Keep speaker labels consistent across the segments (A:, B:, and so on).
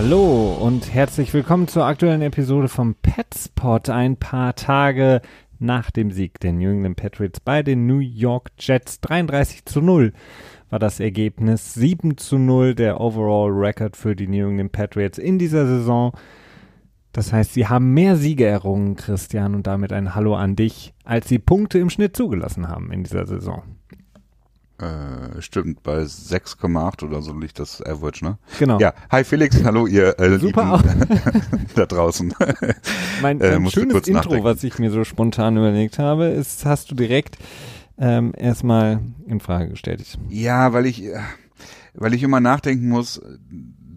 A: Hallo und herzlich willkommen zur aktuellen Episode vom Petspot. Ein paar Tage nach dem Sieg der New England Patriots bei den New York Jets. 33 zu 0 war das Ergebnis. 7 zu 0 der Overall Record für die New England Patriots in dieser Saison. Das heißt, sie haben mehr Siege errungen, Christian, und damit ein Hallo an dich, als sie Punkte im Schnitt zugelassen haben in dieser Saison.
B: Äh, stimmt, bei 6,8 oder so liegt das Average, ne?
A: Genau.
B: Ja, hi Felix, hallo ihr äh,
A: Super
B: da draußen.
A: mein,
B: Äh,
A: schönes Intro, was ich mir so spontan überlegt habe, ist, hast du direkt ähm, erstmal in Frage gestellt.
B: Ja, weil ich, äh, weil ich immer nachdenken muss,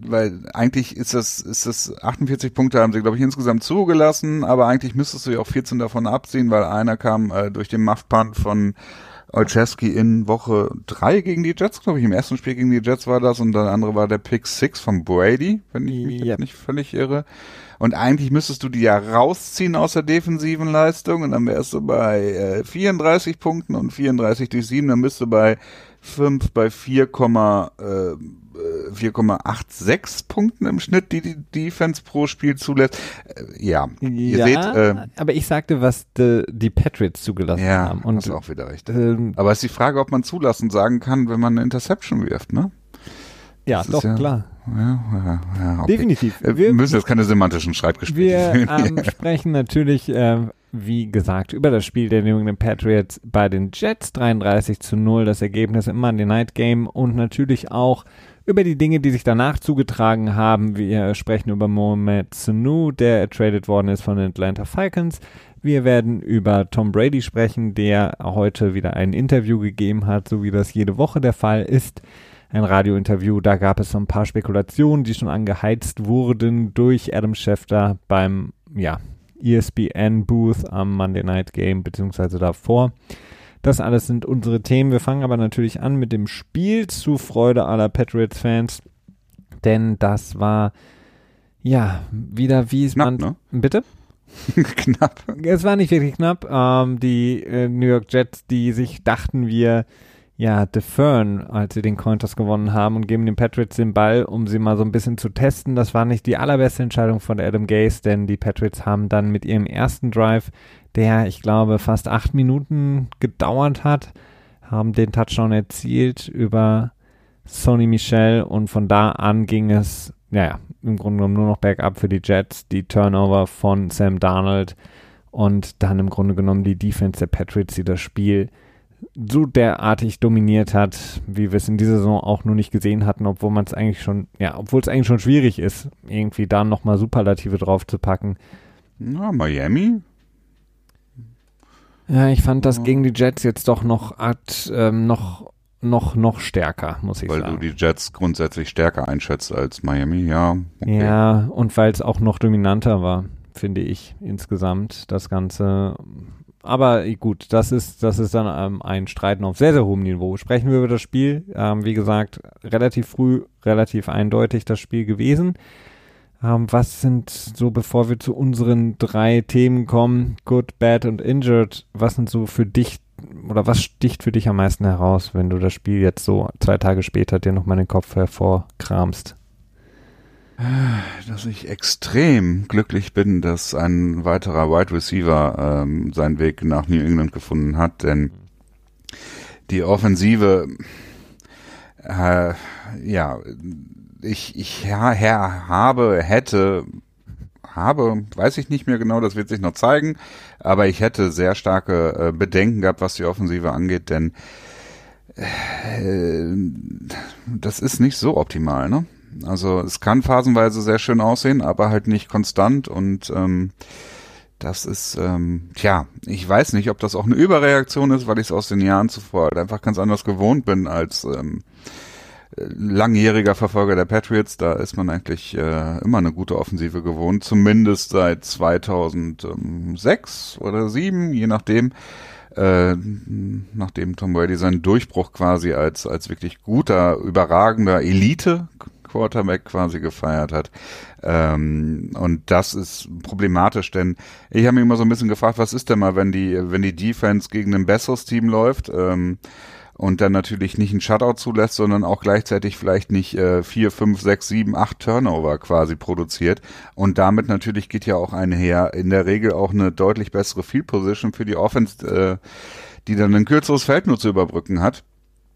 B: weil eigentlich ist das, ist das 48 Punkte haben sie, glaube ich, insgesamt zugelassen, aber eigentlich müsstest du ja auch 14 davon abziehen, weil einer kam äh, durch den Muff-Punt von Olszewski in Woche drei gegen die Jets, glaube ich. Im ersten Spiel gegen die Jets war das und der andere war der Pick Six von Brady, wenn ich mich
A: Yep.
B: nicht völlig irre. Und eigentlich müssetest du die ja rausziehen aus der defensiven Leistung und dann wärst du bei äh, 34 Punkten und 34 durch 7, dann bist du bei 5, bei 4, äh, äh, 4,86 Punkten im Schnitt, die die Defense pro Spiel zulässt. Äh, ja, ihr
A: ja,
B: seht, äh,
A: aber ich sagte, was die, die Patriots zugelassen
B: ja,
A: haben. Und
B: hast auch wieder recht.
A: ähm,
B: Aber es ist die Frage, ob man zulassen sagen kann, wenn man eine Interception wirft, ne?
A: ja,
B: das ist
A: doch,
B: ja-
A: klar.
B: Ja, ja, ja okay.
A: Definitiv.
B: Äh, Wir
A: Wir,
B: müssen jetzt keine semantischen Streitgespräche
A: wir ähm, sprechen natürlich, äh, wie gesagt, über das Spiel der New England Patriots bei den Jets. 33 zu 0, das Ergebnis im Monday Night Game und natürlich auch über die Dinge, die sich danach zugetragen haben. Wir sprechen über Mohamed Sanu, der traded worden ist von den Atlanta Falcons. Wir werden über Tom Brady sprechen, der heute wieder ein Interview gegeben hat, so wie das jede Woche der Fall ist. Ein Radiointerview, da gab es so ein paar Spekulationen, die schon angeheizt wurden durch Adam Schefter beim, ja, E ESPN-Booth am Monday Night Game, beziehungsweise davor. Das alles sind unsere Themen. Wir fangen aber natürlich an mit dem Spiel zu Freude aller Patriots-Fans, denn das war, ja, wieder wie es man...
B: ne?
A: Bitte?
B: Knapp.
A: Es war nicht wirklich knapp. Ähm, die äh, New York Jets, die sich dachten wir, ja, deferren, als sie den Cointers gewonnen haben und geben den Patriots den Ball, um sie mal so ein bisschen zu testen. Das war nicht die allerbeste Entscheidung von Adam Gase, denn die Patriots haben dann mit ihrem ersten Drive, der, ich glaube, fast acht Minuten gedauert hat, haben den Touchdown erzielt über Sony Michel und von da an ging es, naja, im Grunde genommen nur noch bergab für die Jets, die Turnover von Sam Darnold und dann im Grunde genommen die Defense der Patriots, die das Spiel so derartig dominiert hat, wie wir es in dieser Saison auch nur nicht gesehen hatten, obwohl man es eigentlich schon, ja, obwohl es eigentlich schon schwierig ist, irgendwie da nochmal Superlative drauf zu packen.
B: Na, Miami?
A: Ja, ich fand das gegen die Jets jetzt doch noch, art, ähm, noch, noch, noch stärker, muss ich
B: Weil
A: sagen.
B: du die Jets grundsätzlich stärker einschätzt als Miami, ja. Okay.
A: Ja, und weil es auch noch dominanter war, finde ich insgesamt das Ganze. Aber gut, das ist, das ist dann ähm, ein Streiten auf sehr, sehr hohem Niveau. Sprechen wir über das Spiel. Ähm, wie gesagt, relativ früh, relativ eindeutig das Spiel gewesen. Ähm, was sind so, bevor wir zu unseren drei Themen kommen, Good, Bad und Injured, was sind so für dich oder was sticht für dich am meisten heraus, wenn du das Spiel jetzt so zwei Tage später dir nochmal den Kopf hervorkramst?
B: Dass ich extrem glücklich bin, dass ein weiterer Wide Receiver ähm, seinen Weg nach New England gefunden hat, denn die Offensive, äh, ja, ich, ich ja, Herr, habe, hätte, habe, weiß ich nicht mehr genau, das wird sich noch zeigen, aber ich hätte sehr starke äh, Bedenken gehabt, was die Offensive angeht, denn äh, das ist nicht so optimal, ne? Also es kann phasenweise sehr schön aussehen, aber halt nicht konstant und ähm, das ist, ähm, tja, ich weiß nicht, ob das auch eine Überreaktion ist, weil ich es aus den Jahren zuvor halt einfach ganz anders gewohnt bin als ähm, langjähriger Verfolger der Patriots. Da ist man eigentlich äh, immer eine gute Offensive gewohnt, zumindest seit 2006 oder 2007, je nachdem. Äh, nachdem Tom Brady seinen Durchbruch quasi als als wirklich guter, überragender Elite Quarterback quasi gefeiert hat. Ähm, und das ist problematisch, denn ich habe mich immer so ein bisschen gefragt, was ist denn mal, wenn die, wenn die Defense gegen ein besseres Team läuft? Ähm, und dann natürlich nicht einen Shutout zulässt, sondern auch gleichzeitig vielleicht nicht äh, vier, fünf, sechs, sieben, acht Turnover quasi produziert. Und damit natürlich geht ja auch einher in der Regel auch eine deutlich bessere Field Position für die Offense, äh, die dann ein kürzeres Feld nur zu überbrücken hat.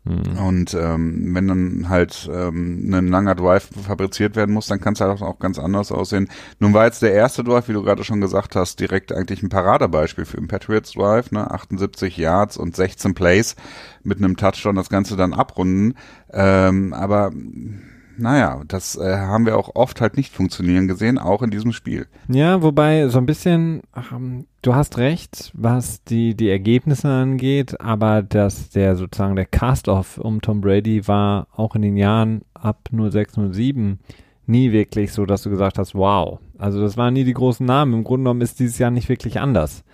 B: Mhm. Und ähm, wenn dann halt ähm, ein langer Drive fabriziert werden muss, dann kann es halt auch ganz anders aussehen. Nun war jetzt der erste Drive, wie du gerade schon gesagt hast, direkt eigentlich ein Paradebeispiel für den Patriots Drive, ne? 78 Yards und 16 Plays mit einem Touchdown das Ganze dann abrunden. Ähm, aber naja, das äh, haben wir auch oft halt nicht funktionieren gesehen, auch in diesem Spiel.
A: Ja, wobei so ein bisschen, ähm, du hast recht, was die, die Ergebnisse angeht, aber dass der sozusagen der Cast-Off um Tom Brady war auch in den Jahren ab 06, 07 nie wirklich so, dass du gesagt hast, wow. Also das waren nie die großen Namen. Im Grunde genommen ist dieses Jahr nicht wirklich anders.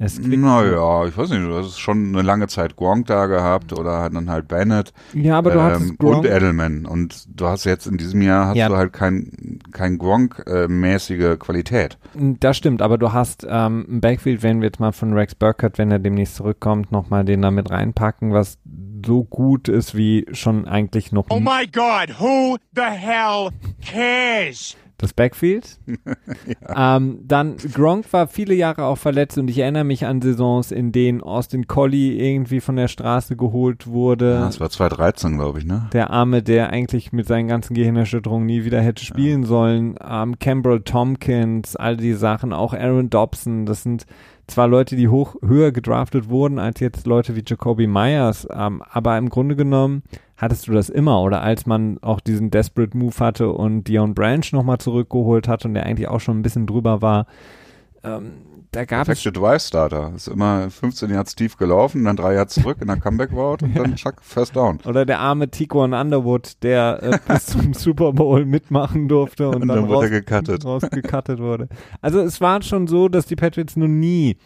B: Es naja, ich weiß nicht, du hast schon eine lange Zeit Gronk da gehabt oder dann halt Bennett.
A: Ja, aber du ähm, hattest
B: Gronk. Und Edelman. Und du hast jetzt in diesem Jahr hast ja. du halt kein, kein Gronk-mäßige Qualität.
A: Das stimmt, aber du hast ähm, ein Backfield, wenn wir jetzt mal von Rex Burkhardt, wenn er demnächst zurückkommt, nochmal den da mit reinpacken, was so gut ist wie schon eigentlich noch.
C: Oh my God, who the hell cares?
A: Das Backfield. ja. ähm, dann Gronk war viele Jahre auch verletzt und ich erinnere mich an Saisons, in denen Austin Collie irgendwie von der Straße geholt wurde.
B: Ja, das war 2013, glaube ich, ne?
A: Der Arme, der eigentlich mit seinen ganzen Gehirnerschütterungen nie wieder hätte spielen ja. sollen. Ähm, Campbell Tompkins, all die Sachen, auch Aaron Dobson, das sind zwar Leute, die hoch höher gedraftet wurden als jetzt Leute wie Jacoby Myers, ähm, aber im Grunde genommen hattest du das immer oder als man auch diesen Desperate Move hatte und Dion Branch nochmal zurückgeholt hat und der eigentlich auch schon ein bisschen drüber war, ähm, da gab
B: Perfekte Drive Starter. Ist immer 15 Yards tief gelaufen, dann drei Yards zurück in der Comeback Route und dann chuck, First Down.
A: Oder der arme Tiquan Underwood, der äh, bis zum Super Bowl mitmachen durfte und, und dann, dann raus, gecuttet. rausgecuttet wurde. Also es war schon so, dass die Patriots noch nie,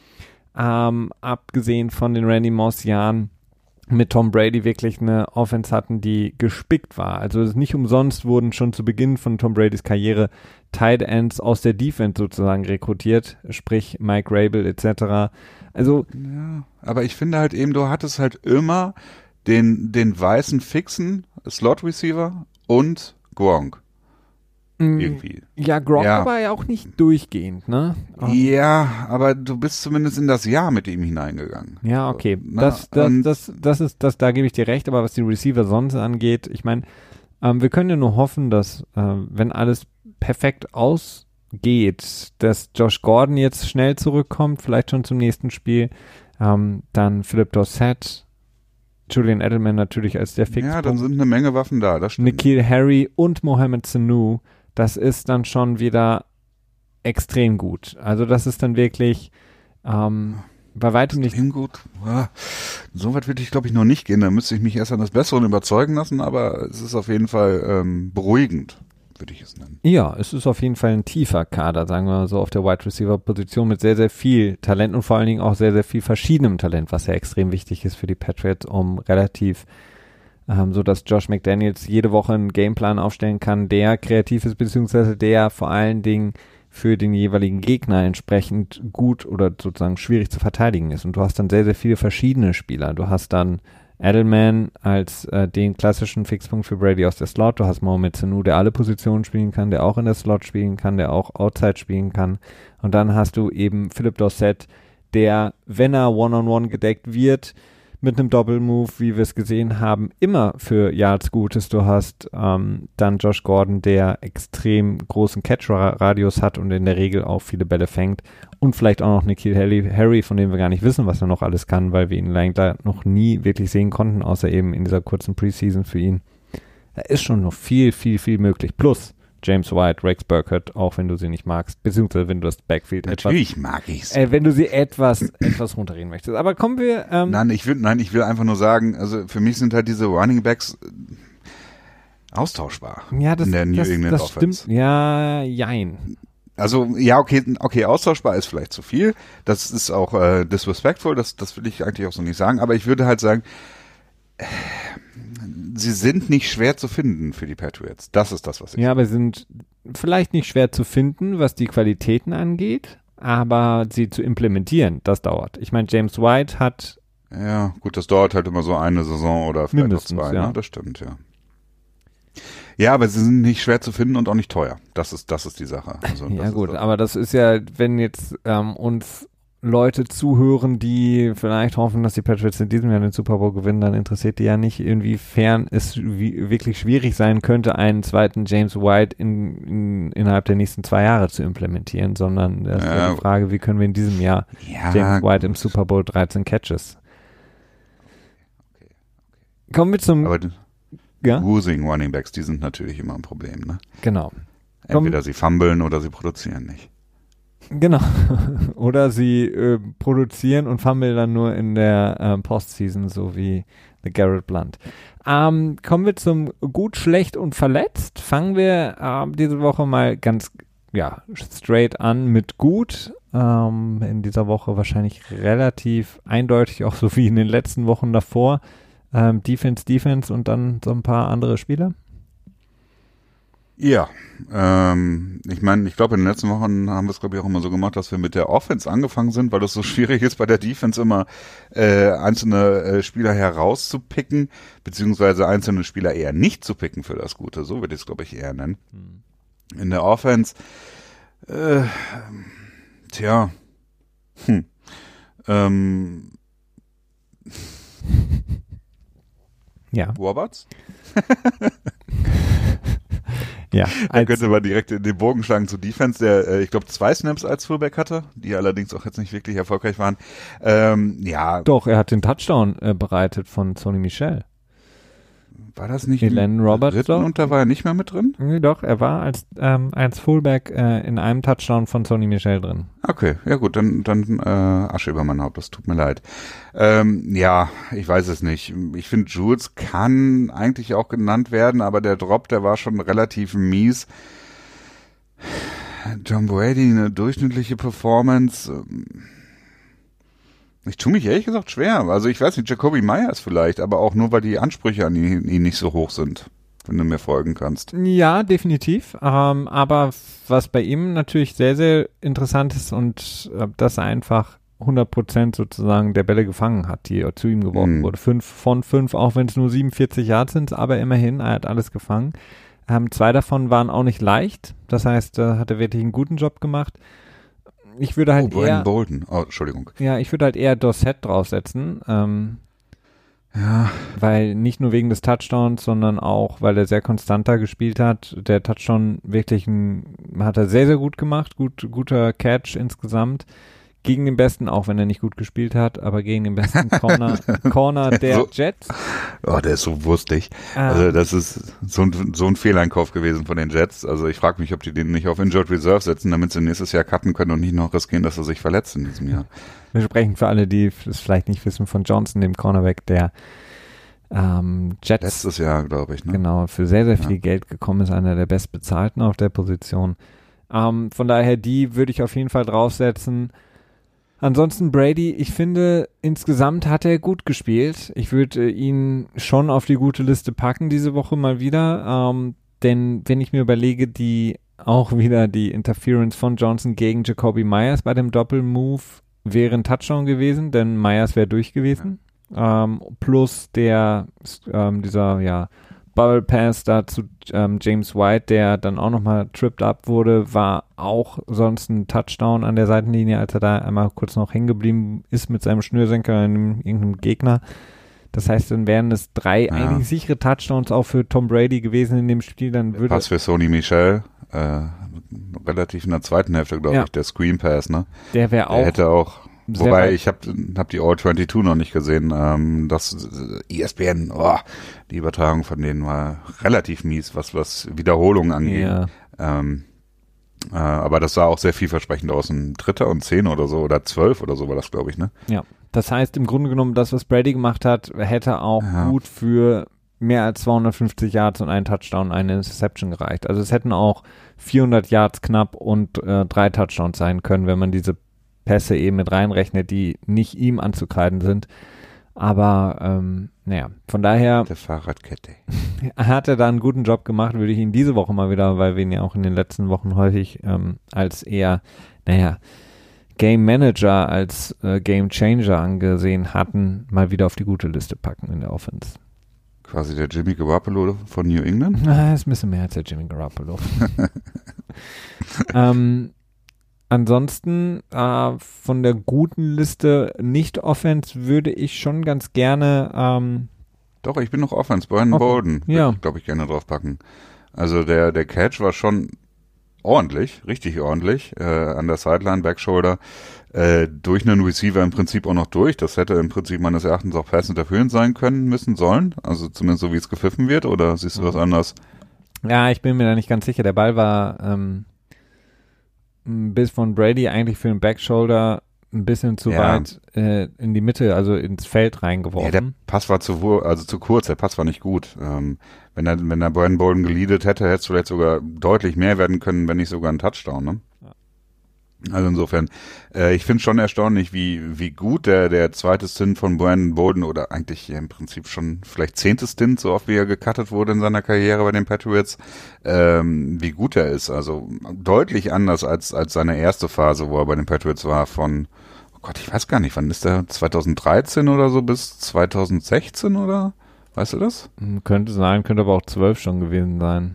A: ähm, abgesehen von den Randy Moss Jahren, mit Tom Brady wirklich eine Offense hatten, die gespickt war. Also nicht umsonst wurden schon zu Beginn von Tom Bradys Karriere Tight Ends aus der Defense sozusagen rekrutiert, sprich Mike Rabel etc. Also
B: ja, aber ich finde halt eben, du hattest halt immer den den weißen fixen Slot Receiver und Gronk.
A: Mm, irgendwie. Ja, Gronk ja. aber ja auch nicht durchgehend, ne?
B: Ja, aber du bist zumindest in das Jahr mit ihm hineingegangen.
A: Ja, okay. Das, das, das, das ist, das, da gebe ich dir recht, aber was die Receiver sonst angeht, ich meine, ähm, wir können ja nur hoffen, dass, äh, wenn alles perfekt ausgeht, dass Josh Gordon jetzt schnell zurückkommt, vielleicht schon zum nächsten Spiel, ähm, dann Philip Dorsett, Julian Edelman natürlich als der Fix.
B: Ja, dann sind eine Menge Waffen da, das
A: stimmt. Nikhil Harry und Mohamed Sanu das ist dann schon wieder extrem gut. Also das ist dann wirklich ähm, bei weitem nicht.
B: gut. Ja, so weit würde ich, glaube ich, noch nicht gehen. Da müsste ich mich erst an das Bessere überzeugen lassen, aber es ist auf jeden Fall ähm, beruhigend, würde ich es nennen.
A: Ja, es ist auf jeden Fall ein tiefer Kader, sagen wir mal so, auf der Wide Receiver Position mit sehr, sehr viel Talent und vor allen Dingen auch sehr, sehr viel verschiedenem Talent, was ja extrem wichtig ist für die Patriots, um relativ ähm, so dass Josh McDaniels jede Woche einen Gameplan aufstellen kann, der kreativ ist, beziehungsweise der vor allen Dingen für den jeweiligen Gegner entsprechend gut oder sozusagen schwierig zu verteidigen ist. Und du hast dann sehr, sehr viele verschiedene Spieler. Du hast dann Edelman als äh, den klassischen Fixpunkt für Brady aus der Slot. Du hast Mohamed Sanu, der alle Positionen spielen kann, der auch in der Slot spielen kann, der auch Outside spielen kann. Und dann hast du eben Philip Dorsett, der, wenn er One-on-One -on -one gedeckt wird, mit einem Doppelmove, wie wir es gesehen haben, immer für Yards gut ist. Du hast ähm, dann Josh Gordon, der extrem großen Catch-Radius hat und in der Regel auch viele Bälle fängt. Und vielleicht auch noch Nikhil Harry, Harry, von dem wir gar nicht wissen, was er noch alles kann, weil wir ihn leider noch nie wirklich sehen konnten, außer eben in dieser kurzen Preseason für ihn. Da ist schon noch viel, viel, viel möglich. Plus, James White, Rex Burkhardt, auch wenn du sie nicht magst, beziehungsweise wenn du das Backfield
B: Natürlich etwas, mag ich's.
A: Äh, wenn du sie etwas, etwas runterreden möchtest. Aber kommen wir.
B: Ähm, nein, ich will, nein, ich will einfach nur sagen, also für mich sind halt diese Running Backs äh, austauschbar.
A: Ja, das,
B: in der New
A: das,
B: England
A: das
B: Offense.
A: stimmt. Ja, jein.
B: Also ja, okay, okay, austauschbar ist vielleicht zu viel. Das ist auch äh, disrespectful. Das, das will ich eigentlich auch so nicht sagen. Aber ich würde halt sagen. Äh, sie sind nicht schwer zu finden für die Patriots. Das ist das, was ich.
A: Ja, aber sie sind vielleicht nicht schwer zu finden, was die Qualitäten angeht, aber sie zu implementieren, das dauert. Ich meine, James White hat
B: Ja, gut, das dauert halt immer so eine Saison oder vielleicht
A: Mindestens,
B: auch zwei,
A: ja.
B: ne? Das stimmt, ja. Ja, aber sie sind nicht schwer zu finden und auch nicht teuer. Das ist, das ist die Sache. Also,
A: Ja gut, aber das ist ja, wenn jetzt ähm, uns Leute zuhören, die vielleicht hoffen, dass die Patriots in diesem Jahr den Super Bowl gewinnen, dann interessiert die ja nicht, inwiefern es wirklich schwierig sein könnte, einen zweiten James White in, in, innerhalb der nächsten zwei Jahre zu implementieren, sondern das ist ja die Frage, wie können wir in diesem Jahr
B: ja,
A: James White im Super Bowl 13 Catches. Kommen wir zum,
B: aber
A: ja,
B: Losing Running Backs, die sind natürlich immer ein Problem, ne?
A: genau. Komm-
B: Entweder sie fummeln oder sie produzieren nicht.
A: Genau. Oder sie äh, produzieren und fummeln dann nur in der ähm, Postseason, so wie The Garrett Blunt. Ähm, kommen wir zum gut, schlecht und verletzt. Fangen wir ähm, diese Woche mal ganz ja, straight an mit gut. Ähm, in dieser Woche wahrscheinlich relativ eindeutig, auch so wie in den letzten Wochen davor. Ähm, Defense, Defense und dann so ein paar andere Spieler.
B: Ja, ähm, ich meine, ich glaube, in den letzten Wochen haben wir es, glaube ich, auch immer so gemacht, dass wir mit der Offense angefangen sind, weil es so schwierig ist, bei der Defense immer äh, einzelne äh, Spieler herauszupicken, beziehungsweise einzelne Spieler eher nicht zu picken für das Gute. So würde ich es, glaube ich, eher nennen. In der Offense, äh, tja, hm, ähm,
A: Ja,
B: Roberts?
A: ja.
B: Da
A: Als,
B: könnte man direkt den Bogen schlagen zu Defense, der, äh, ich glaube, zwei Snaps als Fullback hatte, die allerdings auch jetzt nicht wirklich erfolgreich waren. Ähm, ja,
A: doch, er hat den Touchdown äh, bereitet von Sony Michel.
B: War das nicht
A: Elen Roberts
B: und da war er nicht mehr mit drin?
A: Nee, doch, er war als, ähm, als Fullback äh, in einem Touchdown von Sony Michel drin.
B: Okay, ja gut, dann, dann äh, Asche über mein Haupt, das tut mir leid. Ähm, ja, ich weiß es nicht. Ich finde, Jules kann eigentlich auch genannt werden, aber der Drop, der war schon relativ mies. John Brady, eine durchschnittliche Performance. ähm, Ich tue mich ehrlich gesagt schwer. Also ich weiß nicht, Jacoby Myers vielleicht, aber auch nur, weil die Ansprüche an ihn, ihn nicht so hoch sind, wenn du mir folgen kannst.
A: Ja, definitiv. Ähm, aber was bei ihm natürlich sehr, sehr interessant ist und äh, dass er einfach 100% sozusagen der Bälle gefangen hat, die zu ihm geworfen
B: Mhm.
A: wurde. Fünf von fünf, auch wenn es nur 47 Yards sind, aber immerhin, er hat alles gefangen. Ähm, zwei davon waren auch nicht leicht. Das heißt, da hat er wirklich einen guten Job gemacht. Ich würde
B: Oh,
A: halt
B: Brandon
A: eher,
B: Bolden. Oh, Entschuldigung.
A: ja, ich würde halt eher Dorset draufsetzen. Ähm,
B: Ja,
A: weil nicht nur wegen des Touchdowns, sondern auch, weil er sehr konstanter gespielt hat. Der Touchdown wirklich ein, hat er sehr, sehr gut gemacht. Gut, guter Catch insgesamt. Gegen den besten, auch wenn er nicht gut gespielt hat, aber gegen den besten Corner, Corner der
B: So.
A: Jets.
B: oh, der ist so wurstig.
A: Ähm,
B: Also das ist so ein, so ein Fehleinkauf gewesen von den Jets. Also ich frage mich, ob die den nicht auf Injured Reserve setzen, damit sie nächstes Jahr cutten können und nicht noch riskieren, dass er sich verletzt in diesem Jahr.
A: wir sprechen für alle, die es vielleicht nicht wissen, von Johnson, dem Cornerback der ähm, Jets.
B: Letztes Jahr, glaube ich. Ne?
A: Genau, für sehr, sehr
B: Ja.
A: viel Geld gekommen ist, einer der bestbezahlten auf der Position. Ähm, von daher, die würde ich auf jeden Fall draufsetzen. Ansonsten Brady, ich finde, insgesamt hat er gut gespielt. Ich würde äh, ihn schon auf die gute Liste packen diese Woche mal wieder. Ähm, denn wenn ich mir überlege, die auch wieder die Interference von Johnson gegen Jacoby Myers bei dem Doppelmove wäre ein Touchdown gewesen, denn Myers wäre durch gewesen. Ähm, plus der, ähm, dieser, ja, Bubble Pass da zu ähm, James White, der dann auch nochmal tripped up wurde, war auch sonst ein Touchdown an der Seitenlinie, als er da einmal kurz noch hängen geblieben ist mit seinem Schnürsenker in irgendeinem Gegner. Das heißt, dann wären es drei
B: Ja.
A: eigentlich sichere Touchdowns auch für Tom Brady gewesen in dem Spiel. Dann würde
B: Pass für Sony Michel, äh, relativ in der zweiten Hälfte, glaube
A: Ja.
B: ich, der Screen Pass, ne?
A: der wäre
B: Der
A: auch
B: hätte auch, wobei
A: weit-
B: ich habe hab die All 22 noch nicht gesehen. Ähm, das ESPN, oh, die Übertragung von denen war relativ mies, was was Wiederholungen angeht.
A: ja,
B: Ähm, äh, aber das sah auch sehr vielversprechend aus. Ein Dritter und Zehn oder so oder zwölf oder so war das, glaube ich, ne?
A: Ja, das heißt im Grunde genommen, das, was Brady gemacht hat, hätte auch
B: Ja.
A: gut für mehr als 250 Yards und einen Touchdown, eine Interception gereicht. Also es hätten auch 400 Yards knapp und äh, drei Touchdowns sein können, wenn man diese Pässe eben mit reinrechnet, die nicht ihm anzukreiden sind. Aber ähm, naja, von daher
B: Der Fahrradkette.
A: hat er da einen guten Job gemacht, würde ich ihn diese Woche mal wieder, weil wir ihn ja auch in den letzten Wochen häufig ähm, als eher, naja, Game Manager als äh, Game Changer angesehen hatten, mal wieder auf die gute Liste packen in der Offense.
B: Quasi der Jimmy Garoppolo von New England?
A: Na, ist ein bisschen mehr als der Jimmy Garoppolo. ähm, ansonsten äh, von der guten Liste nicht Offense würde ich schon ganz gerne ähm,
B: Doch, ich bin noch Offense. Brian
A: Offen-
B: Bolden
A: ja.
B: glaube ich, gerne draufpacken. Also der, der Catch war schon ordentlich, richtig ordentlich, äh, an der Sideline, Backshoulder, äh, durch einen Receiver im Prinzip auch noch durch. Das hätte im Prinzip meines Erachtens auch pass interference sein können, müssen, sollen. Also zumindest so, wie es gepfiffen wird. Oder siehst du was anderes?
A: Ja, ich bin mir da nicht ganz sicher. Der Ball war ähm, bis von Brady eigentlich für den Backshoulder ein bisschen zu
B: Ja.
A: weit äh, in die Mitte, also ins Feld
B: Ja, der
A: reingeworfen.
B: Pass war zu, also zu kurz, der Pass war nicht gut. Ähm, wenn er, wenn er Brian Bolden geleadet hätte, hätte es vielleicht sogar deutlich mehr werden können, wenn nicht sogar ein Touchdown, ne? Also insofern, äh, ich finde schon erstaunlich, wie, wie gut der, der zweite Stint von Brandon Bolden oder eigentlich im Prinzip schon vielleicht zehnte Stint, so oft wie er gecuttet wurde in seiner Karriere bei den Patriots, ähm, wie gut er ist. Also deutlich anders als, als seine erste Phase, wo er bei den Patriots war von, oh Gott, ich weiß gar nicht, wann ist der? 2013 oder so bis 2016 oder? Weißt du das?
A: Könnte sein, könnte aber auch zwölf schon gewesen sein,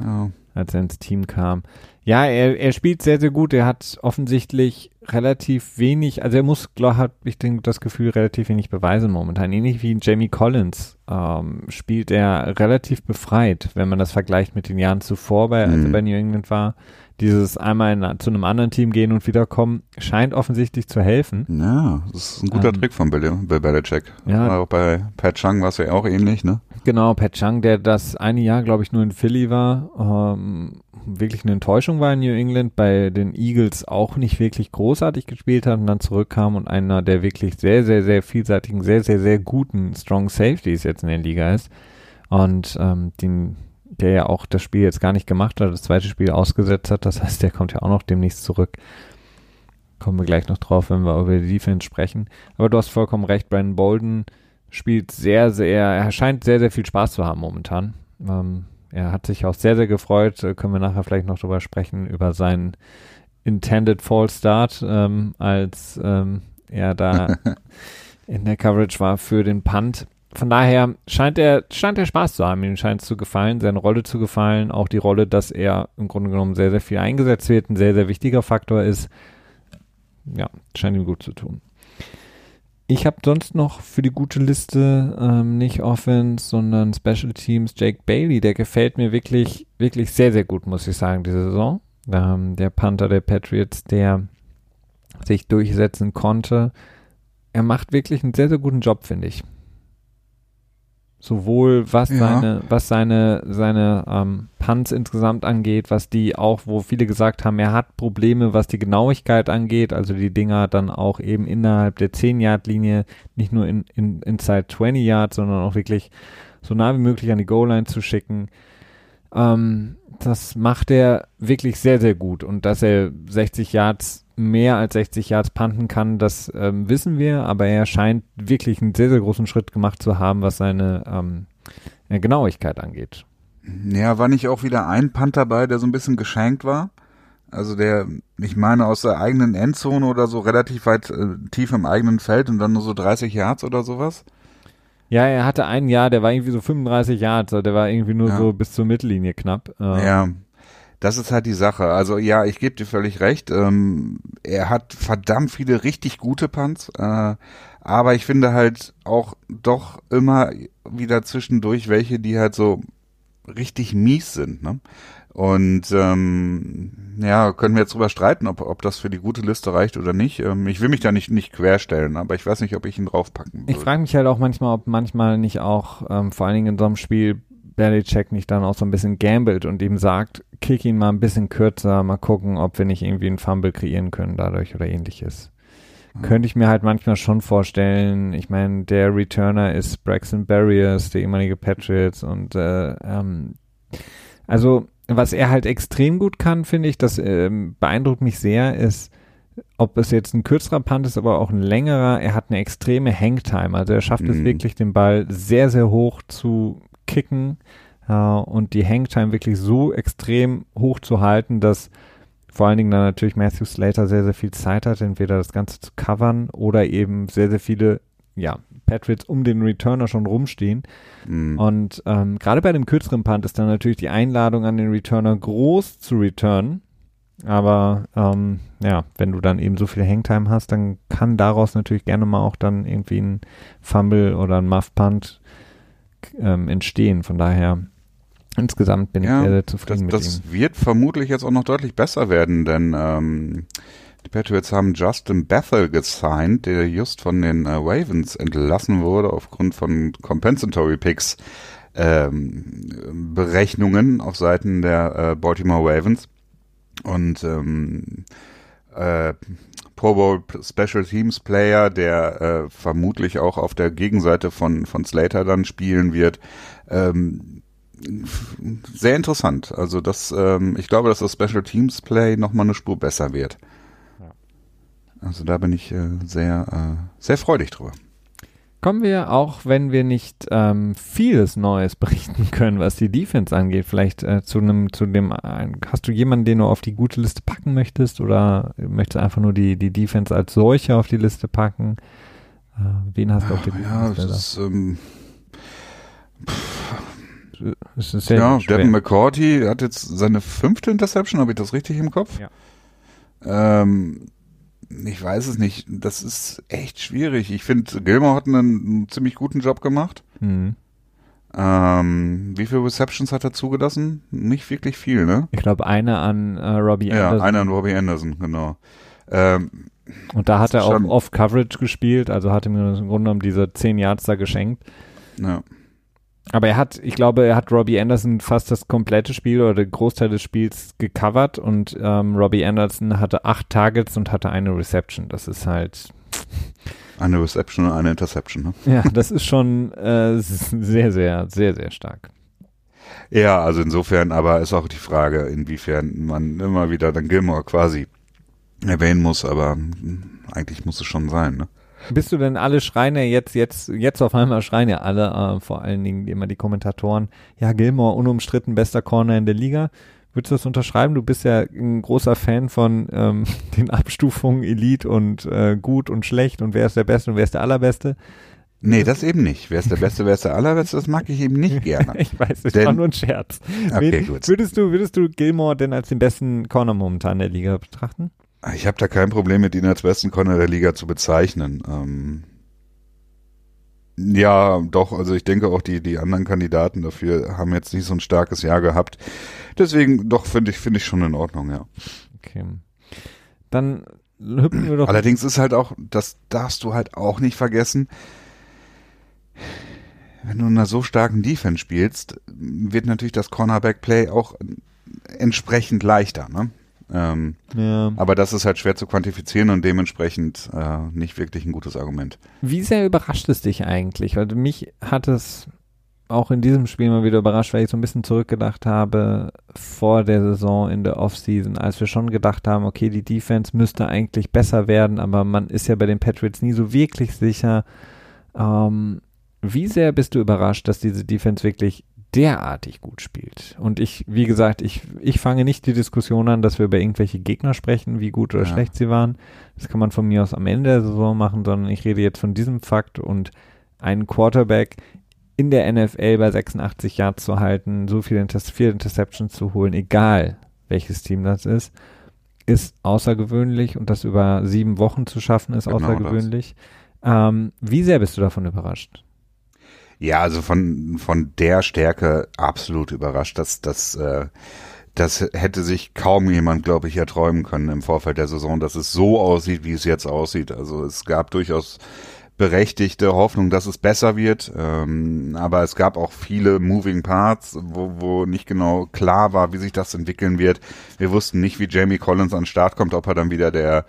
B: Ja.
A: als er ins Team kam. Ja, er, er spielt sehr, sehr gut. Er hat offensichtlich relativ wenig, also er muss, glaube hat ich denke, das Gefühl, relativ wenig beweisen momentan. Ähnlich wie Jamie Collins ähm, spielt er relativ befreit, wenn man das vergleicht mit den Jahren zuvor, bei, als er
B: Mhm.
A: bei New England war. Dieses einmal in, zu einem anderen Team gehen und wiederkommen, scheint offensichtlich zu helfen.
B: Ja, das ist ein guter
A: Ähm,
B: Trick von Bill, Bill Belichick.
A: Ja.
B: War Auch bei Pat Chung war es ja auch ähnlich, ne?
A: Genau, Pat Chung, der das eine Jahr, glaube ich, nur in Philly war, ähm, wirklich eine Enttäuschung war in New England, bei den Eagles auch nicht wirklich großartig gespielt hat und dann zurückkam und einer der wirklich sehr, sehr, sehr vielseitigen, sehr, sehr, sehr guten Strong Safeties jetzt in der Liga ist. Und ähm, den, der ja auch das Spiel jetzt gar nicht gemacht hat, das zweite Spiel ausgesetzt hat, das heißt, der kommt ja auch noch demnächst zurück. Kommen wir gleich noch drauf, wenn wir über die Defense sprechen. Aber du hast vollkommen recht, Brandon Bolden spielt sehr, sehr, er scheint sehr, sehr viel Spaß zu haben momentan. Ähm, er hat sich auch sehr, sehr gefreut, äh, können wir nachher vielleicht noch drüber sprechen, über seinen Intended Fall Start, ähm, als ähm, er da in der Coverage war für den Punt. Von daher scheint er, scheint er Spaß zu haben, ihm scheint es zu gefallen, seine Rolle zu gefallen, auch die Rolle, dass er im Grunde genommen sehr, sehr viel eingesetzt wird, ein sehr, sehr wichtiger Faktor ist. Ja, scheint ihm gut zu tun. Ich habe sonst noch für die gute Liste ähm, nicht Offense, sondern Special Teams Jake Bailey. Der gefällt mir wirklich, wirklich sehr, sehr gut, muss ich sagen, diese Saison. Ähm, der Panther der Patriots, der sich durchsetzen konnte. Er macht wirklich einen sehr, sehr guten Job, finde ich. Sowohl was
B: Ja.
A: seine, was seine, seine ähm, Punts insgesamt angeht, was die auch, wo viele gesagt haben, er hat Probleme, was die Genauigkeit angeht, also die Dinger dann auch eben innerhalb der 10-Yard-Linie, nicht nur in, in, inside 20 Yards, sondern auch wirklich so nah wie möglich an die Goal-Line zu schicken. Ähm, das macht er wirklich sehr, sehr gut. Und dass er 60 Yards, mehr als 60 Yards panten kann, das ähm, wissen wir, aber er scheint wirklich einen sehr, sehr großen Schritt gemacht zu haben, was seine ähm, äh, Genauigkeit angeht.
B: Ja, war nicht auch wieder ein Punt dabei, der so ein bisschen geschenkt war? Also der, ich meine, aus der eigenen Endzone oder so relativ weit äh, tief im eigenen Feld und dann nur so 30 Yards oder sowas?
A: Ja, er hatte ein Jahr, der war irgendwie so 35 Yards, also der war irgendwie nur
B: Ja.
A: so bis zur Mittellinie knapp. Äh,
B: Ja, das ist halt die Sache. Also ja, ich gebe dir völlig recht. Ähm, er hat verdammt viele richtig gute Punts, äh, aber ich finde halt auch doch immer wieder zwischendurch welche, die halt so richtig mies sind. Ne? Und ähm, ja, können wir jetzt drüber streiten, ob, ob das für die gute Liste reicht oder nicht. Ähm, ich will mich da nicht, nicht querstellen, aber ich weiß nicht, ob ich ihn draufpacken
A: Ich
B: würde.
A: frage mich halt auch manchmal, ob manchmal nicht auch, ähm, vor allen Dingen in so einem Spiel, Belichick nicht dann auch so ein bisschen gambelt und ihm sagt, kick ihn mal ein bisschen kürzer, mal gucken, ob wir nicht irgendwie einen Fumble kreieren können dadurch oder ähnliches. Könnte ich mir halt manchmal schon vorstellen. Ich meine, der Returner ist Braxton Barriers, der ehemalige Patriots und äh, ähm, also was er halt extrem gut kann, finde ich, das ähm, beeindruckt mich sehr, ist, ob es jetzt ein kürzerer Punt ist, aber auch ein längerer, er hat eine extreme Hangtime. Also er schafft es
B: Mhm.
A: wirklich, den Ball sehr, sehr hoch zu kicken äh, und die Hangtime wirklich so extrem hoch zu halten, dass vor allen Dingen dann natürlich Matthew Slater sehr, sehr viel Zeit hat, entweder das Ganze zu covern oder eben sehr, sehr viele, ja, Patriots um den Returner schon rumstehen.
B: Mhm.
A: Und ähm, gerade bei dem kürzeren Punt ist dann natürlich die Einladung an den Returner groß zu returnen. Aber ähm, ja, wenn du dann eben so viel Hangtime hast, dann kann daraus natürlich gerne mal auch dann irgendwie ein Fumble oder ein Muff Punt ähm, entstehen. Von daher insgesamt bin
B: Ja,
A: ich sehr, sehr
B: Das,
A: zufrieden mit
B: das
A: ihm.
B: wird vermutlich jetzt auch noch deutlich besser werden, denn ähm, die Patriots haben Justin Bethel gesigned, der just von den äh, Ravens entlassen wurde aufgrund von Compensatory Picks ähm, Berechnungen auf Seiten der äh, Baltimore Ravens und ähm, äh, Pro Bowl Special Teams Player, der äh, vermutlich auch auf der Gegenseite von von Slater dann spielen wird. Ähm, sehr interessant. Also das, ähm, ich glaube, dass das Special Teams Play noch mal eine Spur besser wird. Also da bin ich äh, sehr, äh, sehr freudig drüber.
A: Kommen wir, auch wenn wir nicht ähm, vieles Neues berichten können, was die Defense angeht, vielleicht äh, zu einem, zu dem, äh, hast du jemanden, den du auf die gute Liste packen möchtest oder möchtest du einfach nur die, die Defense als solche auf die Liste packen? Äh, wen hast du auf der guten
B: Ja,
A: Liste?
B: das ist, ähm,
A: Es ist sehr
B: ja. Devin McCourty hat jetzt seine fünfte Interception, habe ich das richtig im Kopf?
A: Ja.
B: Ähm, ich weiß es nicht. Das ist echt schwierig. Ich finde, Gilmore hat einen, ziemlich guten Job gemacht.
A: Hm.
B: Ähm, wie viele Receptions hat er zugelassen? Nicht wirklich viel, ne?
A: Ich glaube, eine an äh, Robbie
B: Ja,
A: Anderson.
B: einer an Robbie Anderson, genau. Ähm,
A: Und da hat er auch Off-Coverage gespielt, also hat ihm im Grunde genommen diese 10 Yards da geschenkt.
B: ja.
A: Aber er hat, ich glaube, er hat Robbie Anderson fast das komplette Spiel oder den Großteil des Spiels gecovert und ähm, Robbie Anderson hatte acht Targets und hatte eine Reception. Das ist halt,
B: Eine Reception und eine Interception, ne?
A: ja, das ist schon äh, sehr, sehr, sehr, sehr stark.
B: Ja, also insofern, aber ist auch die Frage, inwiefern man immer wieder dann Gilmore quasi erwähnen muss, aber hm, eigentlich muss es schon sein, ne?
A: Bist du denn alle schreien ja jetzt, jetzt, jetzt auf einmal schreien ja alle, äh, vor allen Dingen immer die Kommentatoren, ja, Gilmore unumstritten bester Corner in der Liga. Würdest du das unterschreiben? Du bist ja ein großer Fan von ähm, den Abstufungen Elite und äh, gut und schlecht und wer ist der Beste und wer ist der Allerbeste.
B: Nee, das eben nicht. Wer ist der Beste, wer ist der Allerbeste, das mag ich eben nicht gerne.
A: Ich weiß, es
B: Denn-
A: war nur ein Scherz.
B: Okay,
A: Wen-
B: gut.
A: Würdest du, würdest du Gilmore denn als den besten Corner momentan der Liga betrachten?
B: Ich habe da kein Problem mit ihn als besten Corner der Liga zu bezeichnen. Ähm, ja, doch, also ich denke auch die, die anderen Kandidaten dafür haben jetzt nicht so ein starkes Jahr gehabt. Deswegen, doch, finde ich, finde ich schon in Ordnung, ja.
A: Okay. Dann hüpfen wir doch.
B: Allerdings ist halt auch, das darfst du halt auch nicht vergessen, wenn du in einer so starken Defense spielst, wird natürlich das Cornerback-Play auch entsprechend leichter, ne? Ähm,
A: ja.
B: aber das ist halt schwer zu quantifizieren und dementsprechend äh, nicht wirklich ein gutes Argument.
A: Wie sehr überrascht es dich eigentlich? Weil mich hat es auch in diesem Spiel mal wieder überrascht, weil ich so ein bisschen zurückgedacht habe vor der Saison in der Offseason, als wir schon gedacht haben, okay, die Defense müsste eigentlich besser werden, aber man ist ja bei den Patriots nie so wirklich sicher. Ähm, wie sehr bist du überrascht, dass diese Defense wirklich derartig gut spielt? Und ich, wie gesagt, ich, ich fange nicht die Diskussion an, dass wir über irgendwelche Gegner sprechen, wie gut oder
B: Ja.
A: schlecht sie waren. Das kann man von mir aus am Ende der Saison machen, sondern ich rede jetzt von diesem Fakt und einen Quarterback in der NFL bei 86 Yards zu halten, so viele, Inter viele Interceptions zu holen, egal welches Team das ist, ist außergewöhnlich und das über sieben Wochen zu schaffen ist
B: Genau
A: außergewöhnlich. Ähm, wie sehr bist du davon überrascht?
B: Ja, also von, von der Stärke absolut überrascht. Das, das, äh, das hätte sich kaum jemand, glaube ich, erträumen können im Vorfeld der Saison, dass es so aussieht, wie es jetzt aussieht. Also es gab durchaus berechtigte Hoffnung, dass es besser wird. Ähm, aber es gab auch viele Moving Parts, wo, wo nicht genau klar war, wie sich das entwickeln wird. Wir wussten nicht, wie Jamie Collins an den Start kommt, ob er dann wieder der,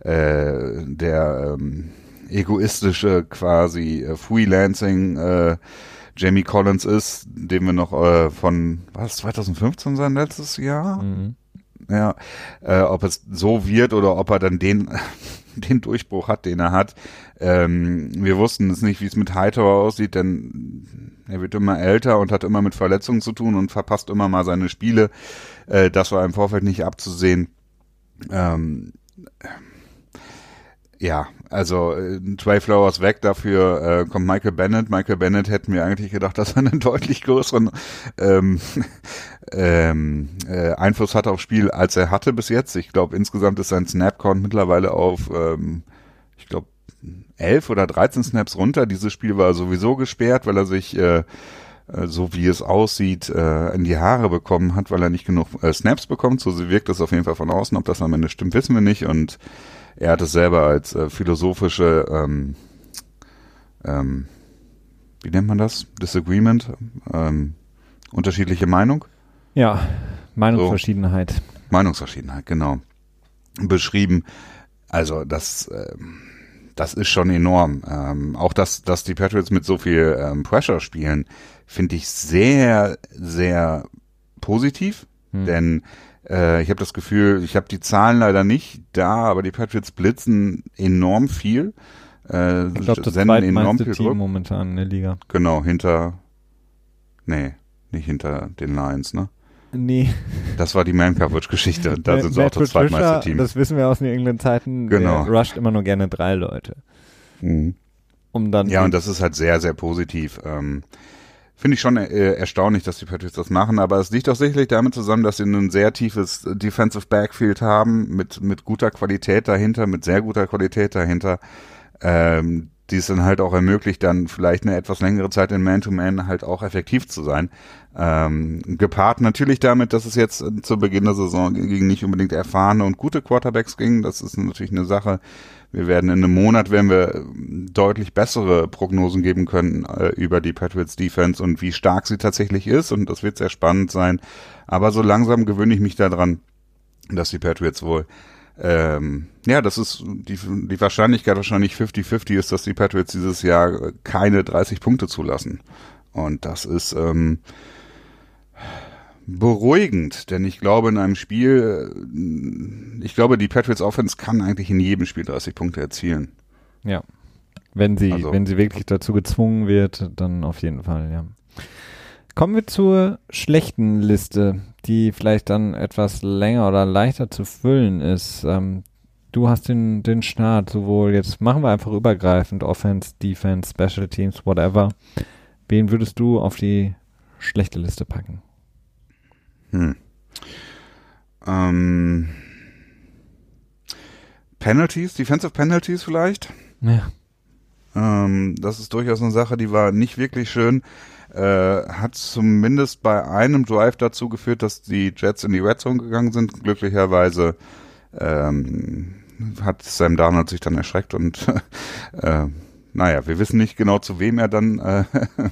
B: äh, der ähm, egoistische quasi äh, Freelancing äh, Jamie Collins ist, den wir noch äh, von was 2015 sein letztes Jahr
A: Mhm.
B: ja, äh, ob es so wird oder ob er dann den, den Durchbruch hat, den er hat. Ähm, wir wussten es nicht, wie es mit Hightower aussieht, denn er wird immer älter und hat immer mit Verletzungen zu tun und verpasst immer mal seine Spiele. Äh, das war im Vorfeld nicht abzusehen. Ähm, ja, also äh, Trey Flowers weg, dafür äh, kommt Michael Bennett. Michael Bennett hätten wir eigentlich gedacht, dass er einen deutlich größeren ähm, ähm, äh, Einfluss hat aufs Spiel, als er hatte bis jetzt. Ich glaube, insgesamt ist sein Snap-Count mittlerweile auf, ähm, ich glaube, elf oder 13 Snaps runter. Dieses Spiel war sowieso gesperrt, weil er sich äh, äh, so wie es aussieht, äh, in die Haare bekommen hat, weil er nicht genug äh, Snaps bekommt. So wirkt es auf jeden Fall von außen. Ob das am Ende stimmt, wissen wir nicht. Und er hat es selber als äh, philosophische, ähm, ähm, wie nennt man das? Disagreement? Ähm, unterschiedliche Meinung?
A: Ja, Meinungsverschiedenheit. So,
B: Meinungsverschiedenheit, genau. Beschrieben. Also das, äh, das ist schon enorm. Ähm, auch dass, dass die Patriots mit so viel ähm, Pressure spielen, finde ich sehr, sehr positiv. Hm. Denn äh, ich habe das Gefühl, ich habe die Zahlen leider nicht da, aber die Patriots blitzen enorm viel.
A: Äh, ich glaube, das senden enorm viel Team momentan in der Liga.
B: Genau, hinter, nee, nicht hinter den Lions, ne?
A: Nee.
B: Das war die Man-Coverage-Geschichte. Da sind sie auch das zweitmeiste Team.
A: Das wissen wir aus den England-Zeiten.
B: Genau.
A: Der rusht immer nur gerne drei Leute.
B: Mhm.
A: Um dann
B: ja, und das ist halt sehr, sehr positiv. Ähm, Finde ich schon äh, erstaunlich, dass die Patriots das machen, aber es liegt auch sicherlich damit zusammen, dass sie ein sehr tiefes Defensive Backfield haben, mit, mit guter Qualität dahinter, mit sehr guter Qualität dahinter. Ähm, die es dann halt auch ermöglicht, dann vielleicht eine etwas längere Zeit in Man-to-Man -Man halt auch effektiv zu sein. Ähm, gepaart natürlich damit, dass es jetzt zu Beginn der Saison gegen nicht unbedingt erfahrene und gute Quarterbacks ging. Das ist natürlich eine Sache. Wir werden in einem Monat, wenn wir deutlich bessere Prognosen geben können äh, über die Patriots Defense und wie stark sie tatsächlich ist. Und das wird sehr spannend sein. Aber so langsam gewöhne ich mich daran, dass die Patriots wohl ähm, ja, das ist die, die Wahrscheinlichkeit wahrscheinlich 50-50 ist, dass die Patriots dieses Jahr keine 30 Punkte zulassen. Und das ist ähm, beruhigend, denn ich glaube in einem Spiel, äh, ich glaube die Patriots Offense kann eigentlich in jedem Spiel 30 Punkte erzielen.
A: Ja, wenn sie, also, wenn sie wirklich dazu gezwungen wird, dann auf jeden Fall, ja. Kommen wir zur schlechten Liste, die vielleicht dann etwas länger oder leichter zu füllen ist. Ähm, du hast den, den Start, sowohl jetzt machen wir einfach übergreifend, Offense, Defense, Special Teams, whatever. Wen würdest du auf die schlechte Liste packen?
B: Hm. Ähm, Penalties, Defensive Penalties vielleicht?
A: Ja.
B: Ähm, das ist durchaus eine Sache, die war nicht wirklich schön äh, hat zumindest bei einem Drive dazu geführt, dass die Jets in die Red Zone gegangen sind. Glücklicherweise ähm, hat Sam Darnold sich dann erschreckt und äh, naja, wir wissen nicht genau, zu wem er dann äh,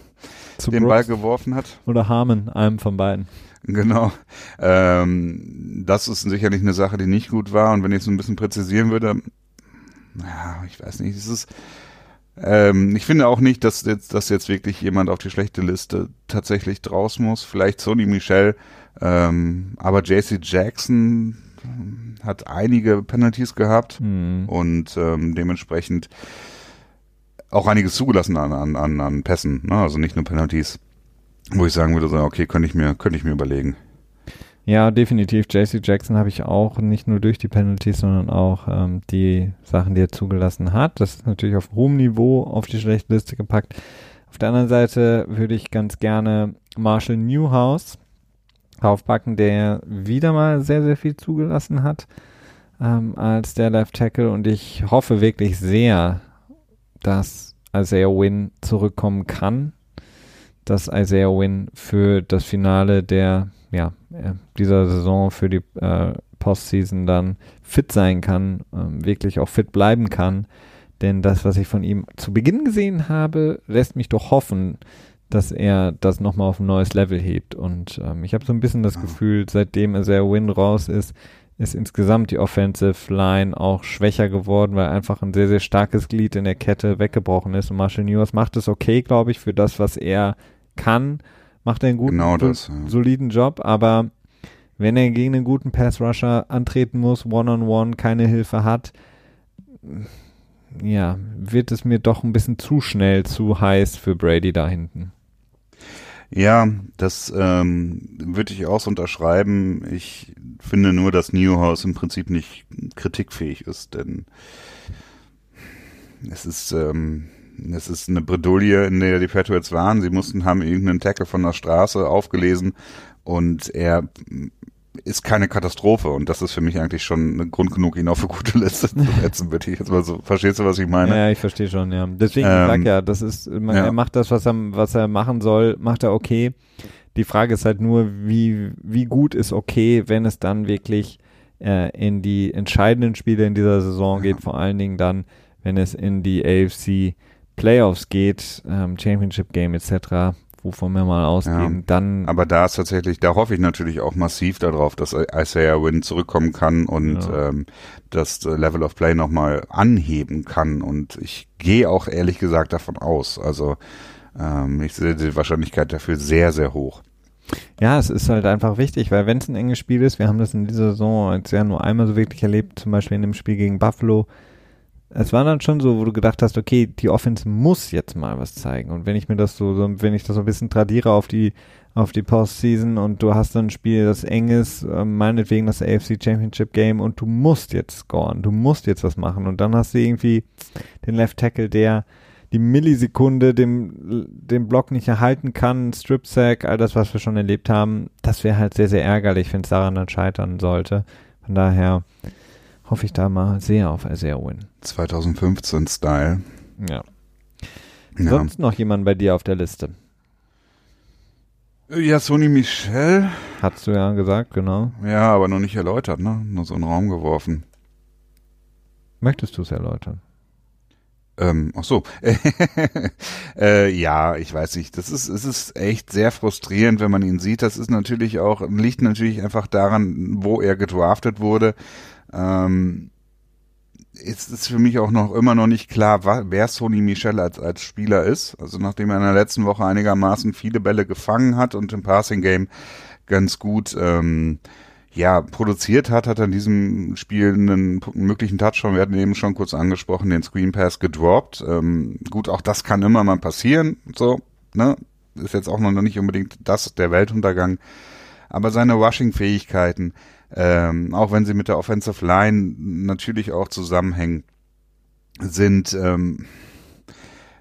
B: den Brooks Ball geworfen hat.
A: Oder Harmon, einem von beiden.
B: Genau. Ähm, das ist sicherlich eine Sache, die nicht gut war. Und wenn ich es ein bisschen präzisieren würde, ja, ich weiß nicht, es ist ähm, ich finde auch nicht, dass jetzt, dass jetzt wirklich jemand auf die schlechte Liste tatsächlich draus muss. Vielleicht Sony Michel, ähm, aber JC Jackson hat einige Penalties gehabt mhm. und ähm, dementsprechend auch einiges zugelassen an, an, an, an Pässen, ne? also nicht nur Penalties, wo ich sagen würde, so, okay, könnte ich mir, könnte ich mir überlegen.
A: Ja, definitiv. JC Jackson habe ich auch nicht nur durch die Penalties, sondern auch ähm, die Sachen, die er zugelassen hat. Das ist natürlich auf hohem Niveau auf die schlechte Liste gepackt. Auf der anderen Seite würde ich ganz gerne Marshall Newhouse aufpacken, der wieder mal sehr, sehr viel zugelassen hat ähm, als der Left Tackle und ich hoffe wirklich sehr, dass Isaiah Wynn zurückkommen kann, dass Isaiah Wynn für das Finale der ja, äh, dieser Saison für die äh, Postseason dann fit sein kann, ähm, wirklich auch fit bleiben kann. Denn das, was ich von ihm zu Beginn gesehen habe, lässt mich doch hoffen, dass er das nochmal auf ein neues Level hebt. Und ähm, ich habe so ein bisschen das Gefühl, seitdem sehr Win raus ist, ist insgesamt die Offensive Line auch schwächer geworden, weil einfach ein sehr, sehr starkes Glied in der Kette weggebrochen ist. Und Marshall News macht es okay, glaube ich, für das, was er kann macht er einen guten,
B: genau das,
A: ja. soliden Job, aber wenn er gegen einen guten Pass-Rusher antreten muss, One-on-One, -on -one, keine Hilfe hat, ja, wird es mir doch ein bisschen zu schnell zu heiß für Brady da hinten.
B: Ja, das ähm, würde ich auch so unterschreiben. Ich finde nur, dass Newhouse im Prinzip nicht kritikfähig ist, denn es ist, ähm, es ist eine Bredouille, in der die Patriots waren. Sie mussten, haben irgendeinen Tackle von der Straße aufgelesen und er ist keine Katastrophe und das ist für mich eigentlich schon Grund genug, ihn auf eine gute Liste zu setzen, würde ich jetzt mal so. Verstehst du, was ich meine?
A: Ja, ich verstehe schon, ja. Deswegen ähm, sag ja, das ist, man, ja. er macht das, was er, was er machen soll, macht er okay. Die Frage ist halt nur, wie, wie gut ist okay, wenn es dann wirklich äh, in die entscheidenden Spiele in dieser Saison geht, vor allen Dingen dann, wenn es in die AFC Playoffs geht, ähm, Championship Game etc wovon wir mal ausgehen, ja, dann.
B: Aber da ist tatsächlich, da hoffe ich natürlich auch massiv darauf, dass Isaiah Wynn zurückkommen kann und ja. ähm, das Level of Play nochmal anheben kann. Und ich gehe auch ehrlich gesagt davon aus. Also ähm, ich sehe die Wahrscheinlichkeit dafür sehr, sehr hoch.
A: Ja, es ist halt einfach wichtig, weil wenn es ein enges Spiel ist, wir haben das in dieser Saison jetzt ja nur einmal so wirklich erlebt, zum Beispiel in dem Spiel gegen Buffalo, es war dann schon so, wo du gedacht hast, okay, die Offense muss jetzt mal was zeigen. Und wenn ich mir das so, wenn ich das so ein bisschen tradiere auf die, auf die Postseason und du hast dann ein Spiel, das eng ist, äh, meinetwegen das AFC Championship Game und du musst jetzt scoren, du musst jetzt was machen. Und dann hast du irgendwie den Left Tackle, der die Millisekunde dem, dem Block nicht erhalten kann, Strip Sack, all das, was wir schon erlebt haben, das wäre halt sehr, sehr ärgerlich, wenn es daran dann scheitern sollte. Von daher, hoffe ich da mal sehr auf Isaiah Win.
B: 2015 Style.
A: Ja. ja. Sonst noch jemand bei dir auf der Liste?
B: Ja, Sony Michel.
A: Hast du ja gesagt, genau.
B: Ja, aber noch nicht erläutert, ne? Nur so in den Raum geworfen.
A: Möchtest du es erläutern?
B: Ähm, ach so. äh, ja, ich weiß nicht. Das ist, es ist echt sehr frustrierend, wenn man ihn sieht. Das ist natürlich auch, liegt natürlich einfach daran, wo er gedraftet wurde. Ähm, ist es für mich auch noch immer noch nicht klar, wer Sony Michel als, als Spieler ist. Also nachdem er in der letzten Woche einigermaßen viele Bälle gefangen hat und im Passing Game ganz gut ähm, ja, produziert hat, hat er in diesem Spiel einen, möglichen Touchdown, wir hatten eben schon kurz angesprochen, den Screen Pass gedroppt. Ähm, gut, auch das kann immer mal passieren, so, ne? Ist jetzt auch noch nicht unbedingt das, der Weltuntergang. Aber seine Rushing-Fähigkeiten, ähm, auch wenn sie mit der Offensive Line natürlich auch zusammenhängen, sind ähm,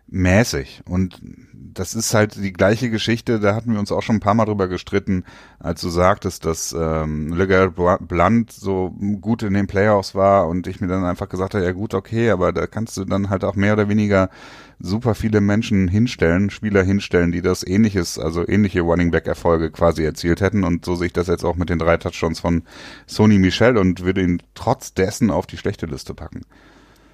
B: mäßig. Und das ist halt die gleiche Geschichte, da hatten wir uns auch schon ein paar Mal drüber gestritten, als du sagtest, dass ähm, Legarrette Blunt so gut in den Playoffs war und ich mir dann einfach gesagt habe, ja gut, okay, aber da kannst du dann halt auch mehr oder weniger super viele Menschen hinstellen, Spieler hinstellen, die das ähnliches, also ähnliche Running Back Erfolge quasi erzielt hätten und so sehe ich das jetzt auch mit den drei Touchdowns von Sony Michel und würde ihn trotz dessen auf die schlechte Liste packen.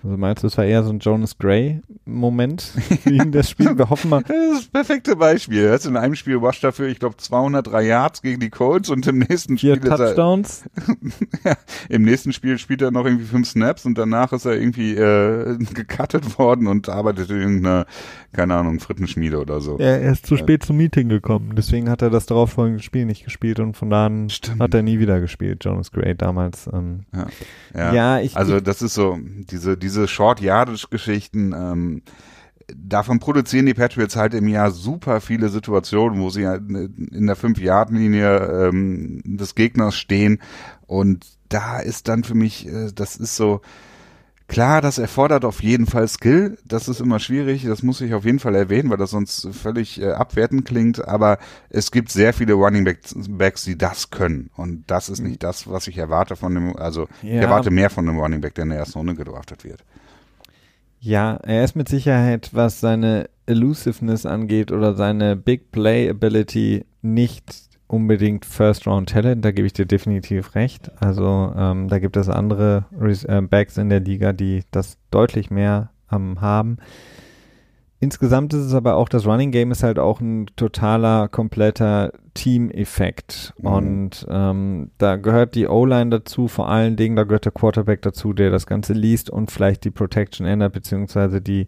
A: Also meinst du, es war eher so ein Jonas Gray-Moment in das Spiel? Wir hoffen mal.
B: Das ist das perfekte Beispiel. Er ist in einem Spiel wasch dafür, ich glaube, 203 Yards gegen die Colts und im nächsten Spiel
A: Vier Touchdowns.
B: Er, ja, Im nächsten Spiel spielt er noch irgendwie fünf Snaps und danach ist er irgendwie äh, gecuttet worden und arbeitet in irgendeiner, keine Ahnung, Frittenschmiede oder so.
A: Ja, er ist zu spät zum Meeting gekommen. Deswegen hat er das darauffolgende Spiel nicht gespielt und von da an Stimmt. hat er nie wieder gespielt, Jonas Gray damals. Ähm.
B: Ja. Ja. ja, ich. Also das ist so, diese, diese diese Short-Yardage-Geschichten, ähm, davon produzieren die Patriots halt im Jahr super viele Situationen, wo sie in der Fünf-Yard-Linie ähm, des Gegners stehen. Und da ist dann für mich, äh, das ist so, klar, das erfordert auf jeden Fall Skill. Das ist immer schwierig. Das muss ich auf jeden Fall erwähnen, weil das sonst völlig äh, abwertend klingt. Aber es gibt sehr viele Running Backs, die das können. Und das ist nicht das, was ich erwarte von dem, also ja. ich erwarte mehr von einem Running Back, der in der ersten Runde gedraftet wird.
A: Ja, er ist mit Sicherheit, was seine Elusiveness angeht oder seine Big Play Ability nicht unbedingt First Round Talent, da gebe ich dir definitiv recht. Also ähm, da gibt es andere äh, Backs in der Liga, die das deutlich mehr ähm, haben. Insgesamt ist es aber auch, das Running Game ist halt auch ein totaler, kompletter Team-Effekt. Mhm. Und ähm, da gehört die O-Line dazu, vor allen Dingen, da gehört der Quarterback dazu, der das Ganze liest und vielleicht die Protection ändert, beziehungsweise die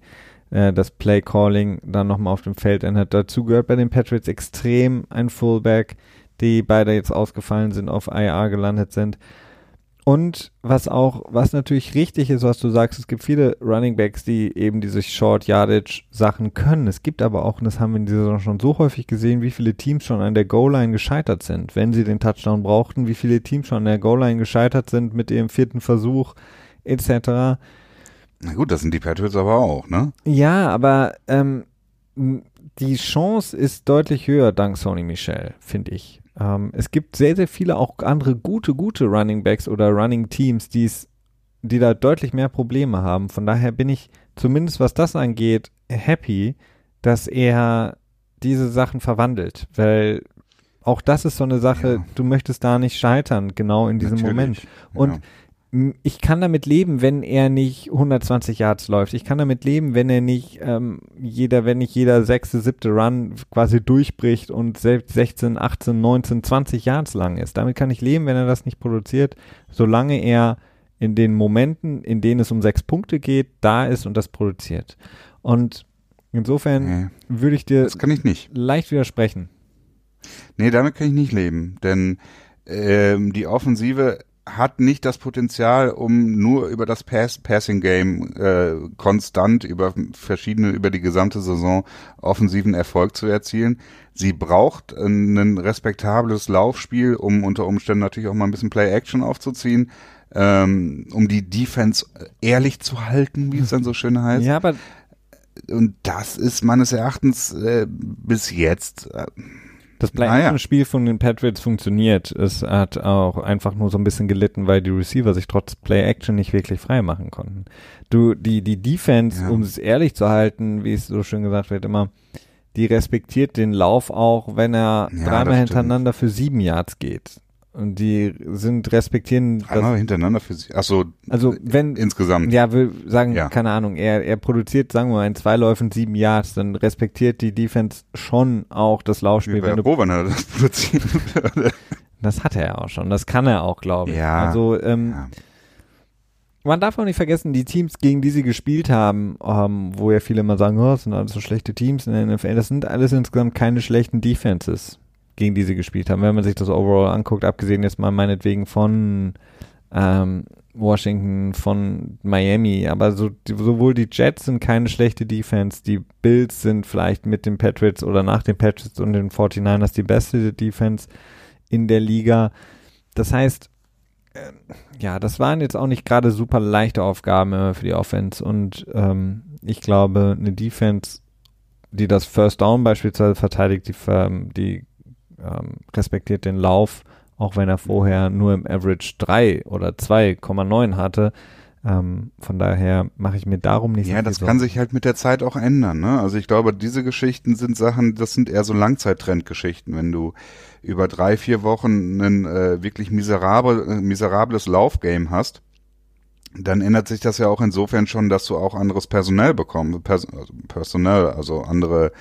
A: äh, das Play-Calling dann nochmal auf dem Feld ändert. Dazu gehört bei den Patriots extrem ein Fullback, die beide jetzt ausgefallen sind, auf IR gelandet sind. und was auch, was natürlich richtig ist, was du sagst, es gibt viele Running Backs, die eben diese Short Yardage Sachen können. Es gibt aber auch, und das haben wir in dieser Saison schon so häufig gesehen, wie viele Teams schon an der Goal-Line gescheitert sind, wenn sie den Touchdown brauchten, wie viele Teams schon an der Goal-Line gescheitert sind mit ihrem vierten Versuch, etc.
B: Na gut, das sind die Patriots aber auch, ne?
A: Ja, aber ähm, die Chance ist deutlich höher dank Sony Michel, finde ich. Ähm, es gibt sehr, sehr viele auch andere gute, gute Running Backs oder Running Teams, die's, die da deutlich mehr Probleme haben. Von daher bin ich zumindest, was das angeht, happy, dass er diese Sachen verwandelt, weil auch das ist so eine Sache,
B: Ja.
A: du möchtest da nicht scheitern, genau in diesem
B: Natürlich,
A: Moment. Und
B: ja.
A: Ich kann damit leben, wenn er nicht 120 Yards läuft. Ich kann damit leben, wenn er nicht ähm, jeder, wenn nicht jeder sechste, siebte Run quasi durchbricht und selbst 16, 18, 19, 20 Yards lang ist. Damit kann ich leben, wenn er das nicht produziert, solange er in den Momenten, in denen es um sechs Punkte geht, da ist und das produziert. Und insofern
B: Nee,
A: würde ich dir
B: ich
A: leicht widersprechen.
B: Nee, damit kann ich nicht leben, denn ähm, die Offensive hat nicht das Potenzial, um nur über das Pass Passing Game äh, konstant über verschiedene über die gesamte Saison offensiven Erfolg zu erzielen. Sie braucht ein respektables Laufspiel, um unter Umständen natürlich auch mal ein bisschen Play Action aufzuziehen, ähm, um die Defense ehrlich zu halten, wie es dann so schön heißt.
A: Ja, aber
B: Und das ist meines Erachtens äh, bis jetzt äh,
A: Das
B: Naja.
A: Play-Action-Spiel von den Patriots funktioniert. Es hat auch einfach nur so ein bisschen gelitten, weil die Receiver sich trotz Play-Action nicht wirklich frei machen konnten. Du, die, die Defense,
B: Ja.
A: um es ehrlich zu halten, wie es so schön gesagt wird, immer, die respektiert den Lauf auch, wenn er
B: Ja,
A: dreimal hintereinander für sieben Yards geht. Und die sind respektieren, das,
B: dreimal hintereinander für sie. Ach so,
A: also wenn,
B: insgesamt.
A: ja, will sagen,
B: Ja.
A: keine Ahnung, er, er produziert, sagen wir mal, in zwei Läufen sieben Yards, dann respektiert die Defense schon auch das Laufspiel,
B: wäre
A: wenn du
B: wenn er das produzieren würde.
A: Das hat er ja auch schon. Das kann er auch, glaube ich.
B: Ja.
A: Also ähm,
B: Ja.
A: man darf auch nicht vergessen, die Teams, gegen die sie gespielt haben, ähm, wo ja viele immer sagen, oh, das sind alles so schlechte Teams in der NFL, das sind alles insgesamt keine schlechten Defenses, gegen die sie gespielt haben. Wenn man sich das overall anguckt, abgesehen jetzt mal meinetwegen von ähm, Washington, von Miami, aber so, die, sowohl die Jets sind keine schlechte Defense, die Bills sind vielleicht mit den Patriots oder nach den Patriots und den 49ers die beste Defense in der Liga. Das heißt, ähm, ja, das waren jetzt auch nicht gerade super leichte Aufgaben für die Offense und ähm, ich glaube, eine Defense, die das First Down beispielsweise verteidigt, die, ähm, die ähm, respektiert den Lauf, auch wenn er vorher nur im Average 3 oder 2,9 hatte. Ähm, von daher mache ich mir darum nicht so
B: Ja, das kann sich halt mit der Zeit auch ändern. Ne? Also ich glaube, diese Geschichten sind Sachen, das sind eher so Langzeittrendgeschichten. Wenn du über drei, vier Wochen ein äh, wirklich miserabel, äh, miserables Laufgame hast, dann ändert sich das ja auch insofern schon, dass du auch anderes Personell bekommst, Pers also Personell, also andere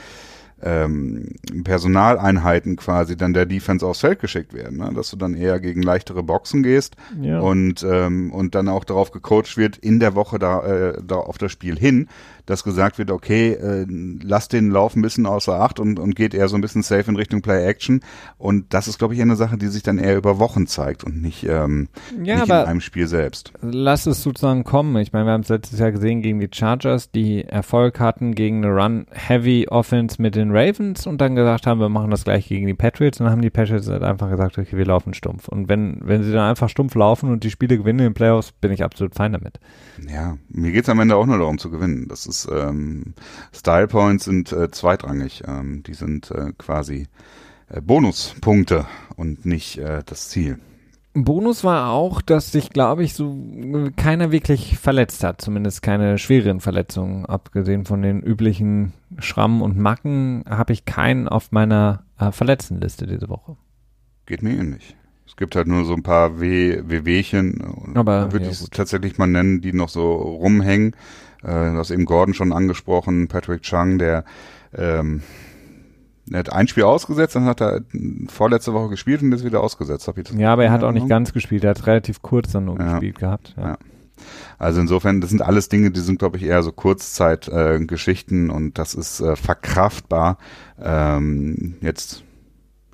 B: ähm, Personaleinheiten quasi dann der Defense aufs Feld geschickt werden, ne? dass du dann eher gegen leichtere Boxen gehst
A: ja.
B: und ähm, und dann auch darauf gecoacht wird in der Woche da, äh, da auf das Spiel hin, dass gesagt wird, okay, äh, lass den Lauf ein bisschen außer Acht und und geht eher so ein bisschen safe in Richtung Play Action und das ist glaube ich eine Sache, die sich dann eher über Wochen zeigt und nicht ähm,
A: ja,
B: nicht in einem Spiel selbst.
A: lass es sozusagen kommen. Ich meine, wir haben es letztes Jahr gesehen gegen die Chargers, die Erfolg hatten gegen eine Run-Heavy-Offense mit den Ravens und dann gesagt haben, wir machen das gleich gegen die Patriots. Und dann haben die Patriots halt einfach gesagt, okay, wir laufen stumpf. Und wenn, wenn sie dann einfach stumpf laufen und die Spiele gewinnen in den Playoffs, bin ich absolut fein damit.
B: Ja, mir geht's am Ende auch nur darum zu gewinnen. Das ist ähm, Style Points sind äh, zweitrangig. Ähm, die sind äh, quasi äh, Bonuspunkte und nicht äh, das Ziel.
A: Bonus war auch, dass sich, glaube ich, so keiner wirklich verletzt hat, zumindest keine schweren Verletzungen. Abgesehen von den üblichen Schrammen und Macken habe ich keinen auf meiner äh, Verletztenliste diese Woche.
B: Geht mir ähnlich. Es gibt halt nur so ein paar Weh, Wehwehchen,
A: Aber,
B: würde
A: ja,
B: ich es tatsächlich mal nennen, die noch so rumhängen. Äh, du hast eben Gordon schon angesprochen, Patrick Chung, der ähm, er hat ein Spiel ausgesetzt, dann hat er vorletzte Woche gespielt und ist wieder ausgesetzt. Hab ich das
A: Ja, aber er hat auch nicht ganz gespielt. Er hat relativ kurz dann nur
B: Ja.
A: gespielt gehabt. Ja.
B: Ja. Also insofern, das sind alles Dinge, die sind, glaube ich, eher so Kurzzeitgeschichten äh, und das ist äh, verkraftbar. Ähm, jetzt,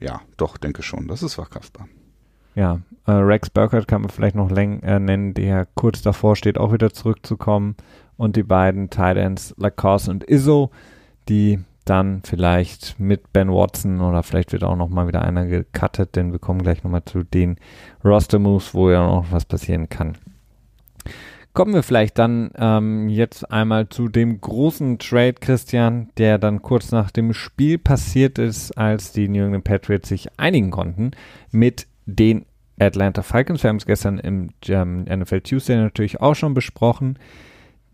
B: ja, doch, denke schon, das ist verkraftbar.
A: ja, äh, Rex Burkhardt kann man vielleicht noch läng, äh, nennen, der kurz davor steht, auch wieder zurückzukommen. Und die beiden Tight Ends Lacoste und Izzo, die dann vielleicht mit Ben Watson oder vielleicht wird auch noch mal wieder einer gecuttet, denn wir kommen gleich noch mal zu den Roster Moves, wo ja noch was passieren kann. Kommen wir vielleicht dann ähm, jetzt einmal zu dem großen Trade, Christian, der dann kurz nach dem Spiel passiert ist, als die New England Patriots sich einigen konnten mit den Atlanta Falcons. Wir haben es gestern im ähm, NFL Tuesday natürlich auch schon besprochen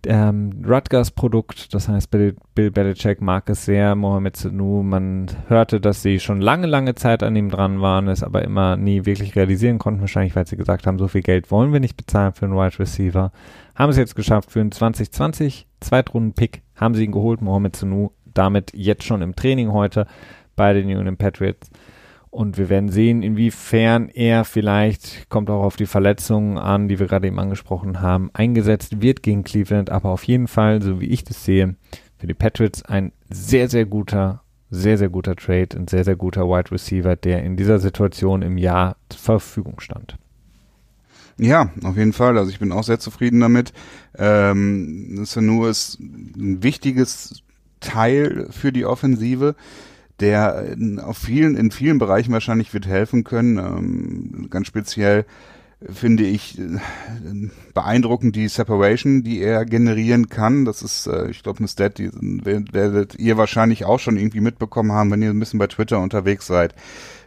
A: ähm, Rutgers Produkt, das heißt Bill, Bill Belichick mag es sehr, Mohamed Sanu, man hörte, dass sie schon lange, lange Zeit an ihm dran waren, es aber immer nie wirklich realisieren konnten, wahrscheinlich weil sie gesagt haben, so viel Geld wollen wir nicht bezahlen für einen Wide Receiver. Haben es jetzt geschafft für einen 2020 Zweitrunden-Pick, haben sie ihn geholt, Mohamed Sanu, damit jetzt schon im Training heute bei den Union Patriots. Und wir werden sehen, inwiefern er vielleicht, kommt auch auf die Verletzungen an, die wir gerade eben angesprochen haben, eingesetzt wird gegen Cleveland. Aber auf jeden Fall, so wie ich das sehe, für die Patriots ein sehr, sehr guter, sehr, sehr guter Trade, ein sehr, sehr guter Wide Receiver, der in dieser Situation im Jahr zur Verfügung stand.
B: Ja, auf jeden Fall. Also ich bin auch sehr zufrieden damit. Ähm, Sanu ist ein wichtiges Teil für die Offensive der in, auf vielen, in vielen Bereichen wahrscheinlich wird helfen können. Ähm, ganz speziell finde ich äh, beeindruckend die Separation, die er generieren kann. Das ist, äh, ich glaube, eine Stat, die werdet ihr wahrscheinlich auch schon irgendwie mitbekommen haben, wenn ihr ein bisschen bei Twitter unterwegs seid,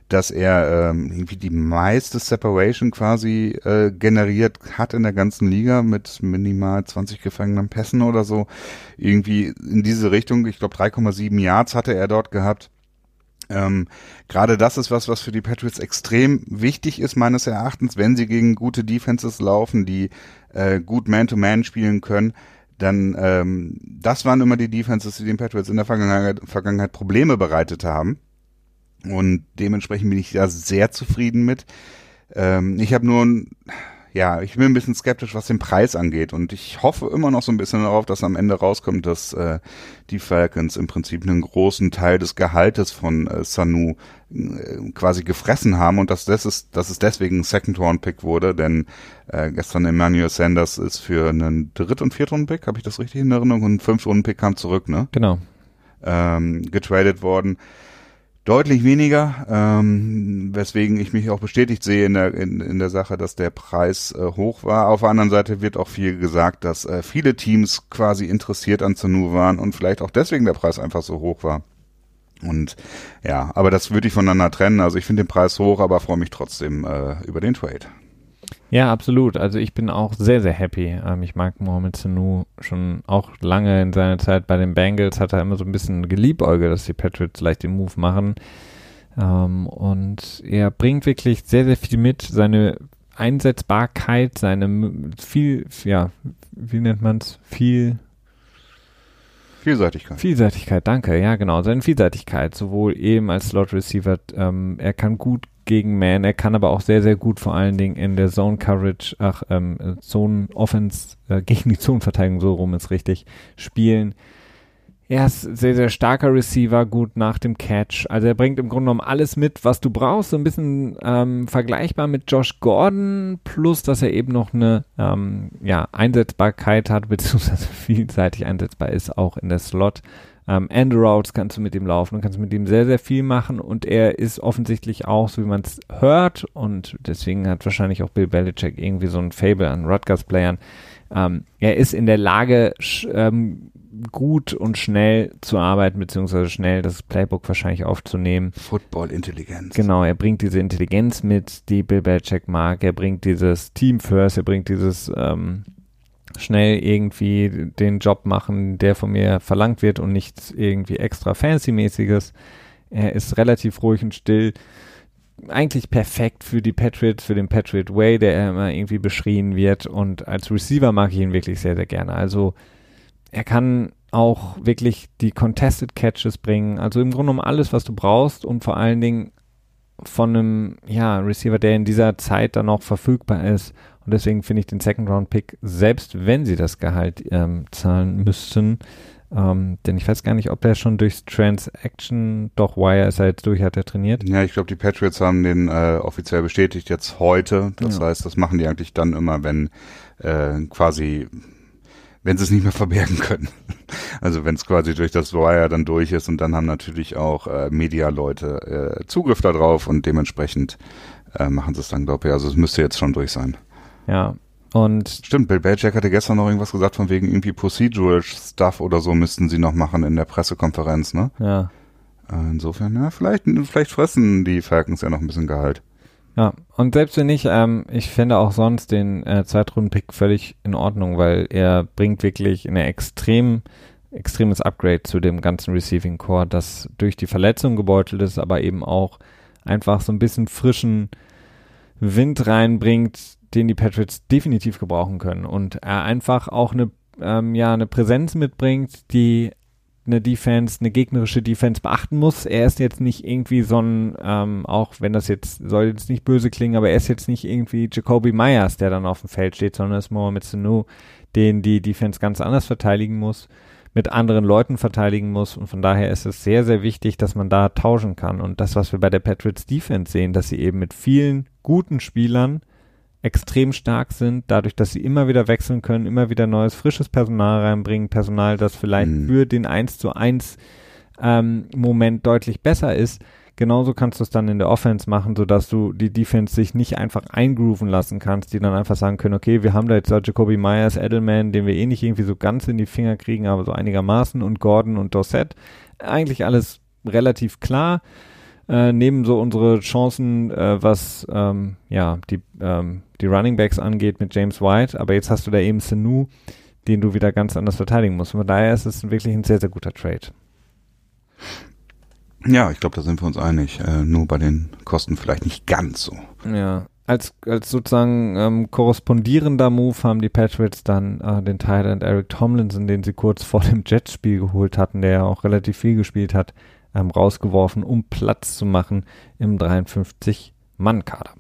B: dass er ähm, irgendwie die meiste Separation quasi äh, generiert hat in der ganzen Liga mit minimal 20 gefangenen Pässen oder so. Irgendwie in diese Richtung. Ich glaube, 3,7 Yards hatte er dort gehabt. Ähm, Gerade das ist was, was für die Patriots extrem wichtig ist, meines Erachtens, wenn sie gegen gute Defenses laufen, die äh, gut Man-to-Man -Man spielen können. Dann ähm, das waren immer die Defenses, die den Patriots in der Vergangenheit, Vergangenheit Probleme bereitet haben. Und dementsprechend bin ich da sehr zufrieden mit. Ähm, ich habe nur ein ja, ich bin ein bisschen skeptisch, was den Preis angeht. Und ich hoffe immer noch so ein bisschen darauf, dass am Ende rauskommt, dass äh, die Falcons im Prinzip einen großen Teil des Gehaltes von äh, Sanu äh, quasi gefressen haben und dass das ist, dass es deswegen ein Second Round Pick wurde, denn äh, gestern Emmanuel Sanders ist für einen Dritt- und Viertrunden Pick, habe ich das richtig in Erinnerung, und ein Fünftrunden Pick kam zurück, ne?
A: Genau.
B: Ähm, getradet worden deutlich weniger, ähm, weswegen ich mich auch bestätigt sehe in der, in, in der Sache, dass der Preis äh, hoch war. Auf der anderen Seite wird auch viel gesagt, dass äh, viele Teams quasi interessiert an Zanu waren und vielleicht auch deswegen der Preis einfach so hoch war. Und ja, aber das würde ich voneinander trennen. Also ich finde den Preis hoch, aber freue mich trotzdem äh, über den Trade.
A: Ja, absolut. Also ich bin auch sehr, sehr happy. Ähm, ich mag Mohamed Sanu schon auch lange in seiner Zeit bei den Bengals, hat er immer so ein bisschen geliebäugelt, dass die Patriots vielleicht den Move machen. Ähm, und er bringt wirklich sehr, sehr viel mit. Seine Einsetzbarkeit, seine viel, ja, wie nennt man es? Viel
B: Vielseitigkeit.
A: Vielseitigkeit, danke. Ja, genau. Seine Vielseitigkeit, sowohl eben als Slot Receiver, ähm, er kann gut gegen Man. Er kann aber auch sehr, sehr gut vor allen Dingen in der Zone Coverage, ach, ähm, Zone Offense, äh, gegen die Zonenverteidigung, so rum ist richtig, spielen. Er ist sehr, sehr starker Receiver, gut nach dem Catch. Also er bringt im Grunde genommen alles mit, was du brauchst. So ein bisschen ähm, vergleichbar mit Josh Gordon, plus dass er eben noch eine ähm, ja, Einsetzbarkeit hat, beziehungsweise vielseitig einsetzbar ist, auch in der Slot. Ähm, Routes kannst du mit ihm laufen und kannst mit ihm sehr, sehr viel machen und er ist offensichtlich auch, so wie man es hört und deswegen hat wahrscheinlich auch Bill Belichick irgendwie so ein Fable an Rutgers-Playern. Ähm, er ist in der Lage, ähm, gut und schnell zu arbeiten, beziehungsweise schnell das Playbook wahrscheinlich aufzunehmen.
B: Football-Intelligenz.
A: Genau, er bringt diese Intelligenz mit, die Bill Belichick mag. Er bringt dieses Team First, er bringt dieses ähm, schnell irgendwie den Job machen, der von mir verlangt wird und nichts irgendwie extra fancy-mäßiges. Er ist relativ ruhig und still. Eigentlich perfekt für die Patriots, für den Patriot Way, der immer irgendwie beschrien wird. Und als Receiver mag ich ihn wirklich sehr, sehr gerne. Also er kann auch wirklich die Contested Catches bringen. Also im Grunde um alles, was du brauchst und vor allen Dingen von einem ja, Receiver, der in dieser Zeit dann auch verfügbar ist Und deswegen finde ich den Second Round Pick, selbst wenn sie das Gehalt ähm, zahlen müssten, ähm, denn ich weiß gar nicht, ob der schon durchs Transaction, doch Wire ist er jetzt durch, hat er trainiert.
B: Ja, ich glaube, die Patriots haben den äh, offiziell bestätigt jetzt heute. Das
A: Ja.
B: heißt, das machen die eigentlich dann immer, wenn äh, quasi, wenn sie es nicht mehr verbergen können. Also wenn es quasi durch das Wire dann durch ist und dann haben natürlich auch äh, Media-Leute äh, Zugriff darauf und dementsprechend äh, machen sie es dann, glaube ich. Also es müsste jetzt schon durch sein.
A: Ja. Und
B: Stimmt, Bill Belichick hatte gestern noch irgendwas gesagt von wegen irgendwie Procedural Stuff oder so müssten sie noch machen in der Pressekonferenz, ne?
A: ja,
B: Äh, Insofern, ja, vielleicht, vielleicht fressen die Falcons ja noch ein bisschen Gehalt.
A: Ja, und selbst wenn nicht, ähm, ich finde auch sonst den äh, Zweitrunden-Pick völlig in Ordnung, weil er bringt wirklich eine extrem, extremes Upgrade zu dem ganzen Receiving Core, das durch die Verletzung gebeutelt ist, aber eben auch einfach so ein bisschen frischen Wind reinbringt, den die Patriots definitiv gebrauchen können. Und er einfach auch eine, ähm, ja, eine Präsenz mitbringt, die eine Defense, eine gegnerische Defense beachten muss. Er ist jetzt nicht irgendwie so ein, ähm, auch wenn das jetzt, soll jetzt nicht böse klingen, aber er ist jetzt nicht irgendwie Jacoby Myers, der dann auf dem Feld steht, sondern ist Mohamed Sanu, den die Defense ganz anders verteidigen muss, mit anderen Leuten verteidigen muss und von daher ist es sehr, sehr wichtig, dass man da tauschen kann und das, was wir bei der Patriots Defense sehen, dass sie eben mit vielen guten Spielern extrem stark sind, dadurch, dass sie immer wieder wechseln können, immer wieder neues, frisches Personal reinbringen, Personal, das vielleicht
B: Mhm.
A: für den 1 zu 1 ähm, Moment deutlich besser ist. Genauso kannst du es dann in der Offense machen, sodass du die Defense sich nicht einfach eingrooven lassen kannst, die dann einfach sagen können, okay, wir haben da jetzt da Jacoby Myers, Edelman, den wir eh nicht irgendwie so ganz in die Finger kriegen, aber so einigermaßen und Gordon und Dorset. Eigentlich alles relativ klar äh, nehmen so unsere Chancen, äh, was ähm, ja die ähm, die Running Backs angeht mit James White, aber jetzt hast du da eben Sanu, den du wieder ganz anders verteidigen musst. Von daher ist es wirklich ein sehr sehr guter Trade.
B: Ja, ich glaube, da sind wir uns einig. Äh, nur bei den Kosten vielleicht nicht ganz so.
A: Ja. Als, als sozusagen ähm, korrespondierender Move haben die Patriots dann äh, den Tight Eric Tomlinson, den sie kurz vor dem Jets-Spiel geholt hatten, der ja auch relativ viel gespielt hat, ähm, rausgeworfen, um Platz zu machen im 53-Mann-Kader.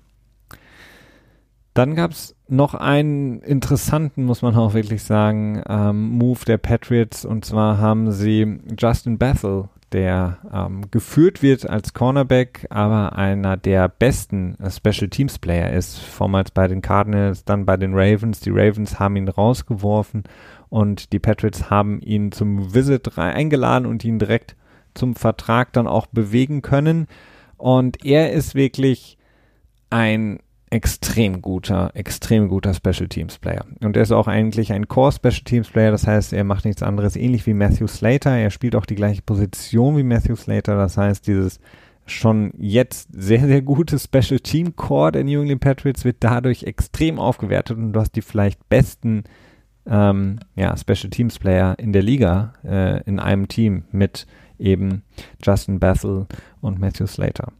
A: Dann gab es noch einen interessanten, muss man auch wirklich sagen, ähm, Move der Patriots und zwar haben sie Justin Bethel, der ähm, geführt wird als Cornerback, aber einer der besten äh, Special Teams Player ist, vormals bei den Cardinals, dann bei den Ravens. Die Ravens haben ihn rausgeworfen und die Patriots haben ihn zum Visit eingeladen und ihn direkt zum Vertrag dann auch bewegen können. Und er ist wirklich ein extrem guter, extrem guter Special Teams Player. Und er ist auch eigentlich ein Core Special Teams Player, das heißt, er macht nichts anderes, ähnlich wie Matthew Slater. Er spielt auch die gleiche Position wie Matthew Slater, das heißt, dieses schon jetzt sehr, sehr gute Special Team Core der New England Patriots wird dadurch extrem aufgewertet und du hast die vielleicht besten ähm, ja, Special Teams Player in der Liga äh, in einem Team mit eben Justin Bethel und Matthew Slater.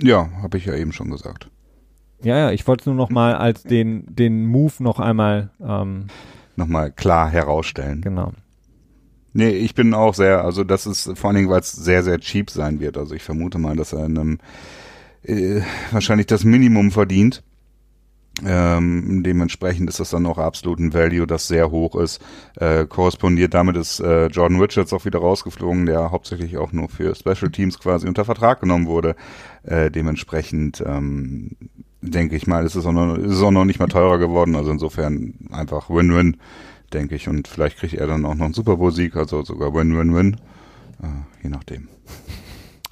B: Ja, habe ich ja eben schon gesagt.
A: Ja, ja, ich wollte es nur noch mal als den, den Move noch einmal, ähm,
B: Nochmal klar herausstellen.
A: genau.
B: Nee, ich bin auch sehr, also das ist vor allen Dingen, weil es sehr, sehr cheap sein wird. Also ich vermute mal, dass er in einem äh, wahrscheinlich das Minimum verdient. Ähm, dementsprechend ist das dann auch absolut ein Value, das sehr hoch ist. Äh, korrespondiert damit ist äh, Jordan Richards auch wieder rausgeflogen, der hauptsächlich auch nur für Special Teams quasi unter Vertrag genommen wurde. Äh, dementsprechend ähm, denke ich mal, ist es auch noch, ist es auch noch nicht mal teurer geworden. Also insofern einfach Win-Win, denke ich. Und vielleicht kriegt er dann auch noch einen Super Bowl-Sieg, also sogar Win-Win-Win. Äh, je nachdem.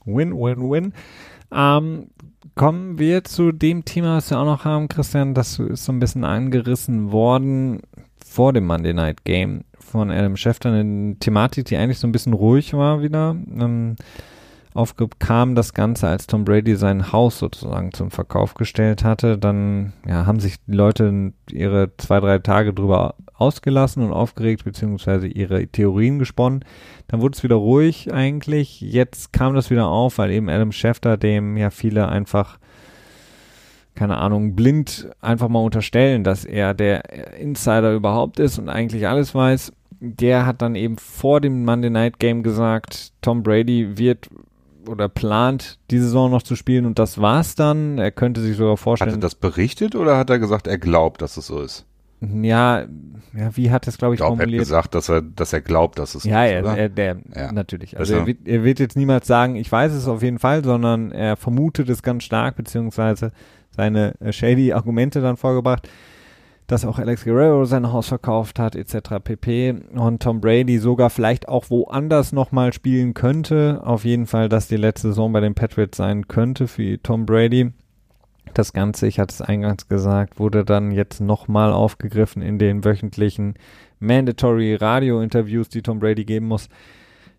A: Win, win, win. Ähm, kommen wir zu dem Thema, was wir auch noch haben, Christian. Das ist so ein bisschen angerissen worden vor dem Monday Night Game von Adam Schefter. Eine Thematik, die eigentlich so ein bisschen ruhig war wieder. Ähm, aufkam das Ganze, als Tom Brady sein Haus sozusagen zum Verkauf gestellt hatte. Dann ja, haben sich die Leute ihre zwei, drei Tage drüber ausgelassen und aufgeregt, beziehungsweise ihre Theorien gesponnen. Dann wurde es wieder ruhig eigentlich. Jetzt kam das wieder auf, weil eben Adam Schefter, dem ja viele einfach, keine Ahnung, blind einfach mal unterstellen, dass er der Insider überhaupt ist und eigentlich alles weiß. Der hat dann eben vor dem Monday Night Game gesagt, Tom Brady wird oder plant, die Saison noch zu spielen und das war's dann. Er könnte sich sogar vorstellen.
B: Hat er das berichtet oder hat er gesagt, er glaubt, dass es so ist?
A: Ja, ja, wie hat es, glaube ich,
B: Ich glaube, er hat
A: formuliert?
B: gesagt, dass er, dass er glaubt, dass es so
A: Ja,
B: ist,
A: er, er, der,
B: Ja.
A: natürlich. Also
B: Also-
A: er, wird, er wird jetzt niemals sagen, ich weiß es auf jeden Fall, sondern er vermutet es ganz stark, beziehungsweise seine äh, shady Argumente dann vorgebracht, dass auch Alex Guerrero sein Haus verkauft hat, etc. pp. Und Tom Brady sogar vielleicht auch woanders nochmal spielen könnte. Auf jeden Fall, dass die letzte Saison bei den Patriots sein könnte für Tom Brady. Das Ganze, ich hatte es eingangs gesagt, wurde dann jetzt nochmal aufgegriffen in den wöchentlichen Mandatory Radio-Interviews, die Tom Brady geben muss.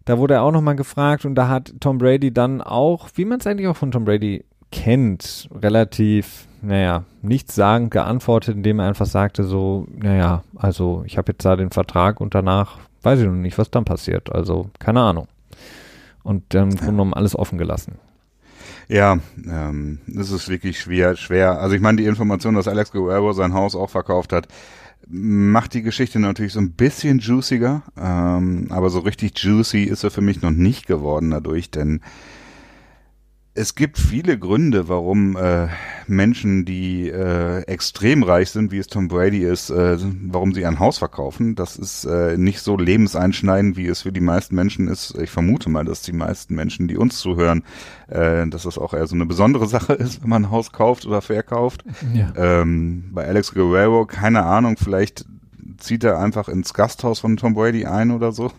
A: Da wurde er auch nochmal gefragt und da hat Tom Brady dann auch, wie man es eigentlich auch von Tom Brady kennt, relativ, naja, nichtssagend geantwortet, indem er einfach sagte so, naja, also ich habe jetzt da den Vertrag und danach weiß ich noch nicht, was dann passiert. Also keine Ahnung. Und dann Grunde genommen alles offen gelassen.
B: Ja, ähm, das ist wirklich schwer, schwer. Also ich meine, die Information, dass Alex Guerrero sein Haus auch verkauft hat, macht die Geschichte natürlich so ein bisschen juiciger, ähm, aber so richtig juicy ist er für mich noch nicht geworden dadurch, denn es gibt viele Gründe, warum äh, Menschen, die äh, extrem reich sind, wie es Tom Brady ist, äh, warum sie ein Haus verkaufen. Das ist äh, nicht so lebenseinschneidend, wie es für die meisten Menschen ist. Ich vermute mal, dass die meisten Menschen, die uns zuhören, äh, dass das auch eher so eine besondere Sache ist, wenn man ein Haus kauft oder verkauft.
A: Ja.
B: Ähm, bei Alex Guerrero, keine Ahnung, vielleicht zieht er einfach ins Gasthaus von Tom Brady ein oder so.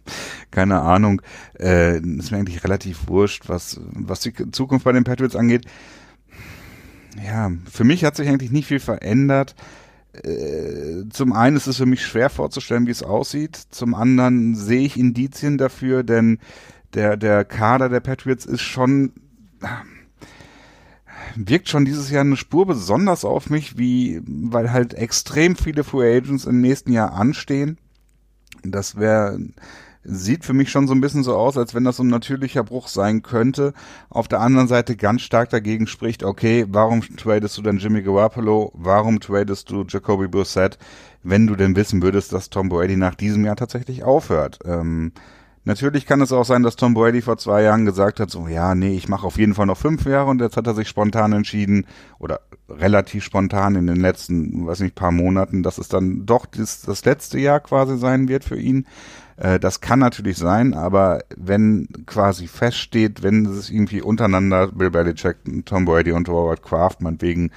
B: keine Ahnung. Äh, ist mir eigentlich relativ wurscht, was, was die Zukunft bei den Patriots angeht. Ja, für mich hat sich eigentlich nicht viel verändert. Äh, zum einen ist es für mich schwer vorzustellen, wie es aussieht. Zum anderen sehe ich Indizien dafür, denn der, der Kader der Patriots ist schon, wirkt schon dieses Jahr eine Spur besonders auf mich, wie, weil halt extrem viele Free Agents im nächsten Jahr anstehen. Das wäre, sieht für mich schon so ein bisschen so aus, als wenn das so ein natürlicher Bruch sein könnte. Auf der anderen Seite ganz stark dagegen spricht, okay, warum tradest du dann Jimmy Garoppolo? Warum tradest du Jacoby Brissett, wenn du denn wissen würdest, dass Tom Brady nach diesem Jahr tatsächlich aufhört? Ähm, Natürlich kann es auch sein, dass Tom Brady vor zwei Jahren gesagt hat, so ja, nee, ich mache auf jeden Fall noch fünf Jahre und jetzt hat er sich spontan entschieden oder relativ spontan in den letzten, weiß nicht, paar Monaten, dass es dann doch das, das letzte Jahr quasi sein wird für ihn. Äh, das kann natürlich sein, aber wenn quasi feststeht, wenn es irgendwie untereinander Bill Belichick, Tom Brady und Robert Kraft meinetwegen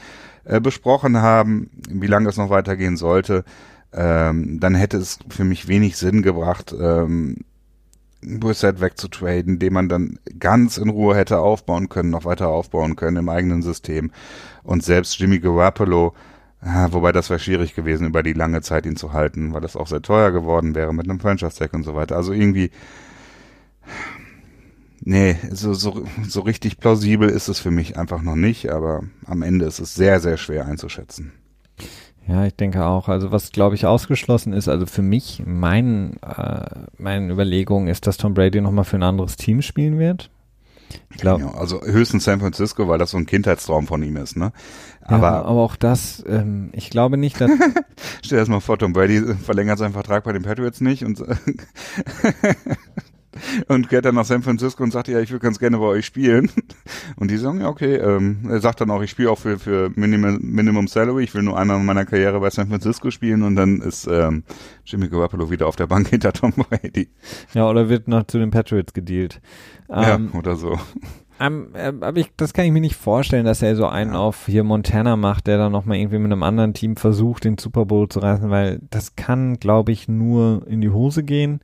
B: äh, besprochen haben, wie lange es noch weitergehen sollte, ähm, dann hätte es für mich wenig Sinn gebracht, ähm, Brissett wegzutraden, den man dann ganz in Ruhe hätte aufbauen können, noch weiter aufbauen können im eigenen System. Und selbst Jimmy Garoppolo, ah, wobei das wäre schwierig gewesen, über die lange Zeit ihn zu halten, weil das auch sehr teuer geworden wäre mit einem Franchise-Tag und so weiter. Also irgendwie, nee, so, so, so richtig plausibel ist es für mich einfach noch nicht, aber am Ende ist es sehr, sehr schwer einzuschätzen.
A: Ja, ich denke auch. Also was, glaube ich, ausgeschlossen ist, also für mich, mein, äh, meine Überlegung ist, dass Tom Brady nochmal für ein anderes Team spielen wird. Ich glaube,
B: Ja, also höchstens San Francisco, weil das so ein Kindheitstraum von ihm ist, ne?
A: aber,
B: Aber
A: aber auch das, ähm, ich glaube nicht, dass,
B: Stell dir das mal vor, Tom Brady verlängert seinen Vertrag bei den Patriots nicht und, und geht dann nach San Francisco und sagt, ja, ich würde ganz gerne bei euch spielen. Und die sagen, ja, okay, ähm, er sagt dann auch, ich spiele auch für, für Minimum, Minimum Salary, ich will nur einmal in meiner Karriere bei San Francisco spielen und dann ist ähm, Jimmy Garoppolo wieder auf der Bank hinter Tom Brady.
A: ja, oder wird noch zu den Patriots gedealt. Ähm,
B: ja, oder so.
A: Äh, aber ich, das kann ich mir nicht vorstellen, dass er so einen auf hier Montana macht, der dann nochmal irgendwie mit einem anderen Team versucht, den Super Bowl zu reißen, weil das kann, glaube ich, nur in die Hose gehen.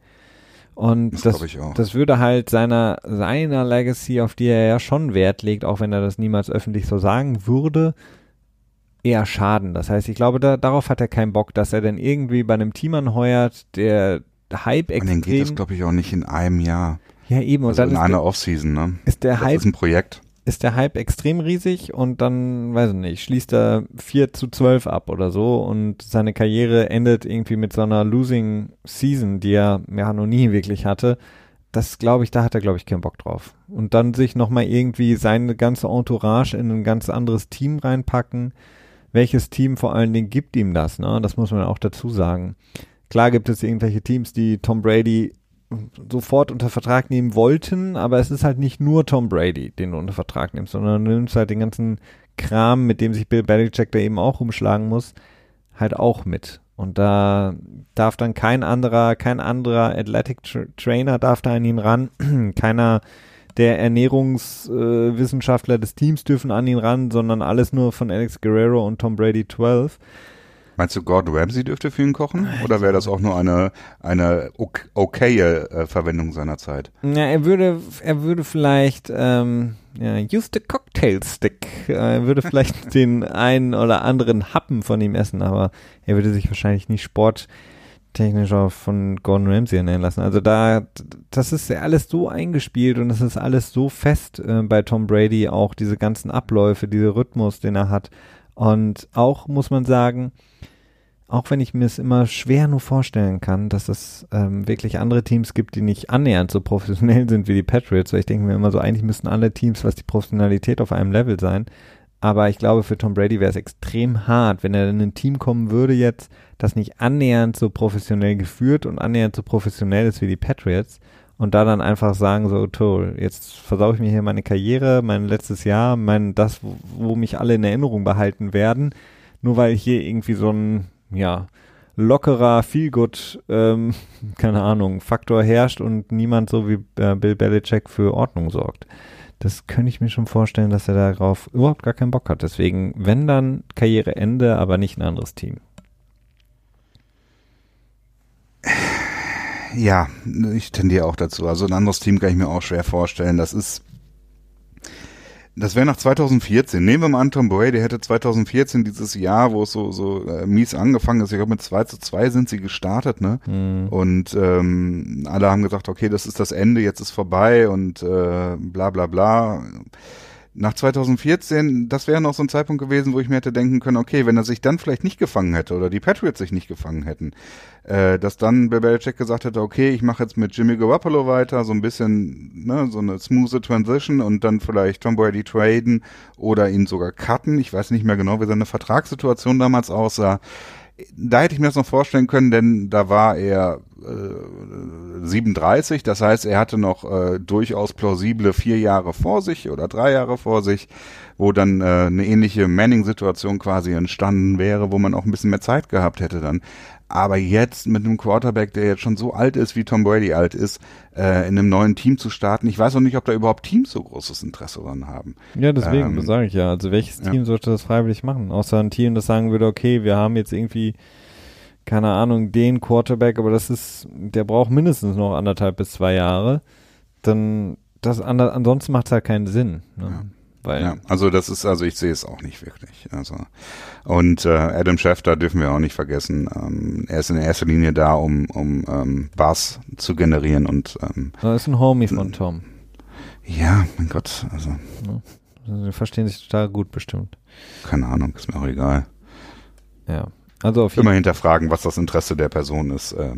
A: Und
B: Das
A: das, das würde halt seiner, seiner Legacy, auf die er ja schon Wert legt, auch wenn er das niemals öffentlich so sagen würde, eher schaden. Das heißt, ich glaube, da, darauf hat er keinen Bock, dass er dann irgendwie bei einem Team anheuert, der Hype
B: Und dann geht das,
A: extrem,
B: glaube ich, auch nicht in einem Jahr.
A: ja eben, und
B: Also
A: dann
B: in
A: ist,
B: einer Offseason, ne?
A: ist der
B: Das
A: Hype
B: ist ein Projekt.
A: Ist der Hype extrem riesig und dann, weiß ich nicht, schließt er 4 zu 12 ab oder so und seine Karriere endet irgendwie mit so einer Losing Season, die er ja noch nie wirklich hatte. Das glaube ich, da hat er, glaube ich, keinen Bock drauf. Und dann sich nochmal irgendwie seine ganze Entourage in ein ganz anderes Team reinpacken. Welches Team vor allen Dingen gibt ihm das, ne? Das muss man auch dazu sagen. Klar gibt es irgendwelche Teams, die Tom Brady sofort unter Vertrag nehmen wollten, aber es ist halt nicht nur Tom Brady, den du unter Vertrag nimmst, sondern du nimmst halt den ganzen Kram, mit dem sich Bill Belichick da eben auch umschlagen muss, halt auch mit. Und da darf dann kein anderer, kein anderer Athletic Tra Trainer darf da an ihn ran, keiner der Ernährungswissenschaftler äh, des Teams dürfen an ihn ran, sondern alles nur von Alex Guerrero und Tom Brady 12.
B: Meinst du, Gordon Ramsay dürfte für ihn kochen? Oder wäre das auch nur eine, eine okaye äh, Verwendung seiner Zeit?
A: Ja, er würde, er würde vielleicht, ähm, ja, use the cocktail stick. Er würde vielleicht den einen oder anderen Happen von ihm essen, aber er würde sich wahrscheinlich nicht sporttechnisch auch von Gordon Ramsay ernähren lassen. Also da, das ist ja alles so eingespielt und es ist alles so fest äh, bei Tom Brady, auch diese ganzen Abläufe, dieser Rhythmus, den er hat. Und auch muss man sagen, auch wenn ich mir es immer schwer nur vorstellen kann, dass es ähm, wirklich andere Teams gibt, die nicht annähernd so professionell sind wie die Patriots, weil ich denke mir immer so, eigentlich müssten alle Teams, was die Professionalität auf einem Level sein. Aber ich glaube, für Tom Brady wäre es extrem hart, wenn er in ein Team kommen würde jetzt, das nicht annähernd so professionell geführt und annähernd so professionell ist wie die Patriots und da dann einfach sagen so, toll, jetzt versaue ich mir hier meine Karriere, mein letztes Jahr, mein das, wo, wo mich alle in Erinnerung behalten werden, nur weil hier irgendwie so ein ja, lockerer, Feelgood, ähm, keine Ahnung, Faktor herrscht und niemand so wie äh, Bill Belichick für Ordnung sorgt. Das könnte ich mir schon vorstellen, dass er darauf überhaupt gar keinen Bock hat. Deswegen, wenn dann Karriereende, aber nicht ein anderes Team.
B: Ja, ich tendiere auch dazu. Also ein anderes Team kann ich mir auch schwer vorstellen. Das ist das wäre nach 2014. Nehmen wir mal an, Tom Brady hätte 2014 dieses Jahr, wo es so, so äh, mies angefangen ist. Ich glaube, mit 2 zu 2 sind sie gestartet, ne? Mhm. Und ähm, alle haben gesagt, okay, das ist das Ende, jetzt ist vorbei und äh, bla bla bla nach 2014, das wäre noch so ein Zeitpunkt gewesen, wo ich mir hätte denken können, okay, wenn er sich dann vielleicht nicht gefangen hätte oder die Patriots sich nicht gefangen hätten, äh, dass dann Belichick gesagt hätte, okay, ich mache jetzt mit Jimmy Garoppolo weiter, so ein bisschen, ne, so eine smooth Transition und dann vielleicht Tom Brady traden oder ihn sogar cutten. Ich weiß nicht mehr genau, wie seine Vertragssituation damals aussah. Da hätte ich mir das noch vorstellen können, denn da war er äh, 37, das heißt, er hatte noch äh, durchaus plausible vier Jahre vor sich oder drei Jahre vor sich, wo dann äh, eine ähnliche Manning-Situation quasi entstanden wäre, wo man auch ein bisschen mehr Zeit gehabt hätte dann. Aber jetzt mit einem Quarterback, der jetzt schon so alt ist, wie Tom Brady alt ist, äh, in einem neuen Team zu starten, ich weiß auch nicht, ob da überhaupt Teams so großes Interesse dran haben.
A: Ja, deswegen, ähm, das sage ich ja. Also welches Team ja. sollte das freiwillig machen? Außer ein Team, das sagen würde, okay, wir haben jetzt irgendwie, keine Ahnung, den Quarterback, aber das ist, der braucht mindestens noch anderthalb bis zwei Jahre. Dann, das, ansonsten macht es halt keinen Sinn. Ne? Ja.
B: Weil ja, also das ist, also ich sehe es auch nicht wirklich. Also und äh, Adam Schefter dürfen wir auch nicht vergessen. Ähm, er ist in erster Linie da, um um ähm, Bass zu generieren und ähm,
A: das ist ein Homie von Tom.
B: Ja, mein Gott, also.
A: Ja, also verstehen sich total gut bestimmt.
B: Keine Ahnung, ist mir auch egal.
A: Ja, also auf
B: jeden Immer hinterfragen, was das Interesse der Person ist, äh,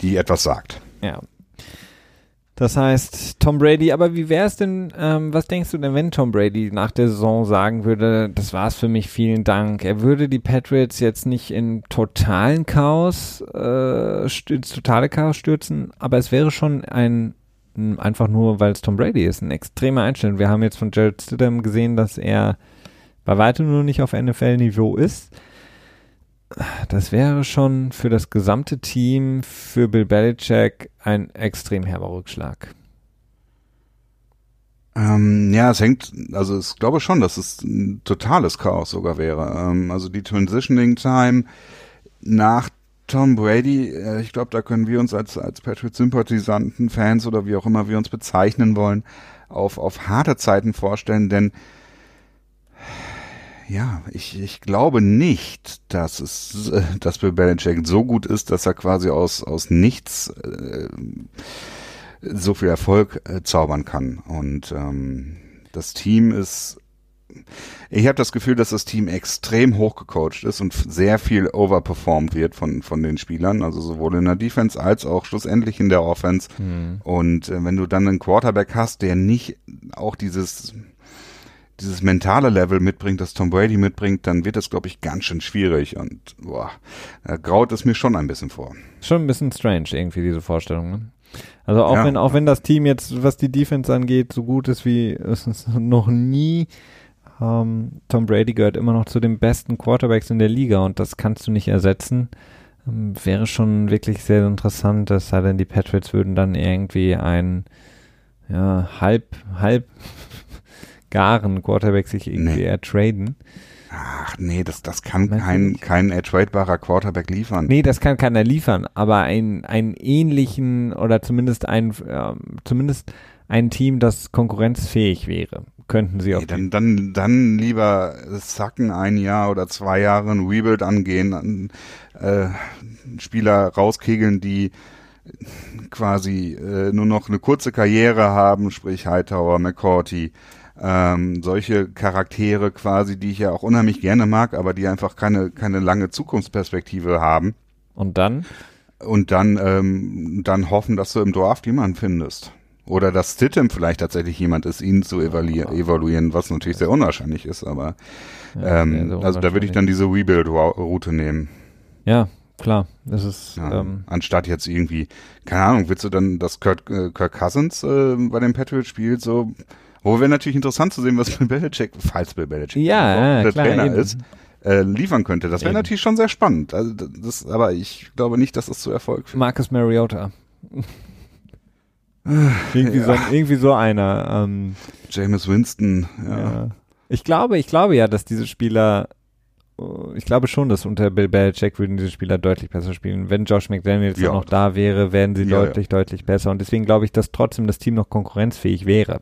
B: die etwas sagt.
A: Ja, das heißt, Tom Brady, aber wie wäre es denn, ähm, was denkst du denn, wenn Tom Brady nach der Saison sagen würde, das war's für mich, vielen Dank. Er würde die Patriots jetzt nicht in totalen Chaos, äh, ins totale Chaos stürzen, aber es wäre schon ein, einfach nur, weil es Tom Brady ist, ein extremer Einstellung. Wir haben jetzt von Jared Stidham gesehen, dass er bei weitem nur nicht auf NFL-Niveau ist das wäre schon für das gesamte Team, für Bill Belichick ein extrem herber Rückschlag.
B: Ähm, ja, es hängt, also ich glaube schon, dass es ein totales Chaos sogar wäre. Ähm, also die Transitioning Time nach Tom Brady, äh, ich glaube, da können wir uns als, als Patriot-Sympathisanten, Fans oder wie auch immer wir uns bezeichnen wollen, auf, auf harte Zeiten vorstellen, denn ja, ich, ich glaube nicht, dass es, äh, dass Bill Belichick so gut ist, dass er quasi aus, aus nichts äh, so viel Erfolg äh, zaubern kann. Und ähm, das Team ist, ich habe das Gefühl, dass das Team extrem hochgecoacht ist und sehr viel overperformed wird von, von den Spielern, also sowohl in der Defense als auch schlussendlich in der Offense. Mhm. Und äh, wenn du dann einen Quarterback hast, der nicht auch dieses dieses mentale Level mitbringt, das Tom Brady mitbringt, dann wird das, glaube ich, ganz schön schwierig. Und boah, da graut es mir schon ein bisschen vor.
A: Schon ein bisschen strange irgendwie, diese Vorstellung. Ne? Also auch
B: Ja.
A: wenn, auch wenn das Team jetzt, was die Defense angeht, so gut ist wie es ist noch nie, ähm, Tom Brady gehört immer noch zu den besten Quarterbacks in der Liga und das kannst du nicht ersetzen. Ähm, wäre schon wirklich sehr interessant, es sei denn, die Patriots würden dann irgendwie einen ja, halb, halb garen Quarterback sich irgendwie
B: Nee.
A: ertraden.
B: Ach nee, das, das kann
A: Meinst
B: kein, kein ertradebarer Quarterback liefern.
A: Nee, das kann keiner liefern, aber ein, einen ähnlichen oder zumindest ein, ähm, zumindest ein Team, das konkurrenzfähig wäre, könnten sie auf
B: Nee, dann, dann, dann lieber sacken ein Jahr oder zwei Jahre ein Rebuild angehen, an, äh, Spieler rauskegeln, die quasi äh, nur noch eine kurze Karriere haben, sprich Hightower, McCourty, ähm, solche Charaktere quasi, die ich ja auch unheimlich gerne mag, aber die einfach keine, keine lange Zukunftsperspektive haben
A: Und dann?
B: und dann, ähm, dann hoffen, dass du im Draft jemanden findest. Oder dass Stidham vielleicht tatsächlich jemand ist, ihn zu evaluieren, evaluieren was natürlich sehr unwahrscheinlich ist, aber
A: Ja,
B: ähm,
A: sehr
B: also da würde ich dann diese Rebuild-Route nehmen.
A: Ja, klar. Das ist,
B: Ja,
A: ähm,
B: anstatt jetzt irgendwie, keine Ahnung, willst du dann, dass Kurt, äh, Kirk Cousins äh, bei den Patriots spielt, so, wo wäre natürlich interessant zu sehen, was Bill Belichick, falls Bill Belichick
A: Ja, ja,
B: der
A: klar,
B: Trainer
A: eben.
B: ist, äh, liefern könnte. Das wäre natürlich schon sehr spannend. Also das, aber ich glaube nicht, dass das zu Erfolg führt.
A: Marcus Mariota. irgendwie, so, irgendwie so einer. Ähm,
B: Jameis Winston, ja.
A: ja. Ich glaube, ich glaube ja, dass diese Spieler, ich glaube schon, dass unter Bill Belichick würden diese Spieler deutlich besser spielen. Wenn Josh McDaniels
B: Ja.
A: noch da wäre, wären sie
B: Ja,
A: deutlich, deutlich besser. Und deswegen glaube ich, dass trotzdem das Team noch konkurrenzfähig wäre.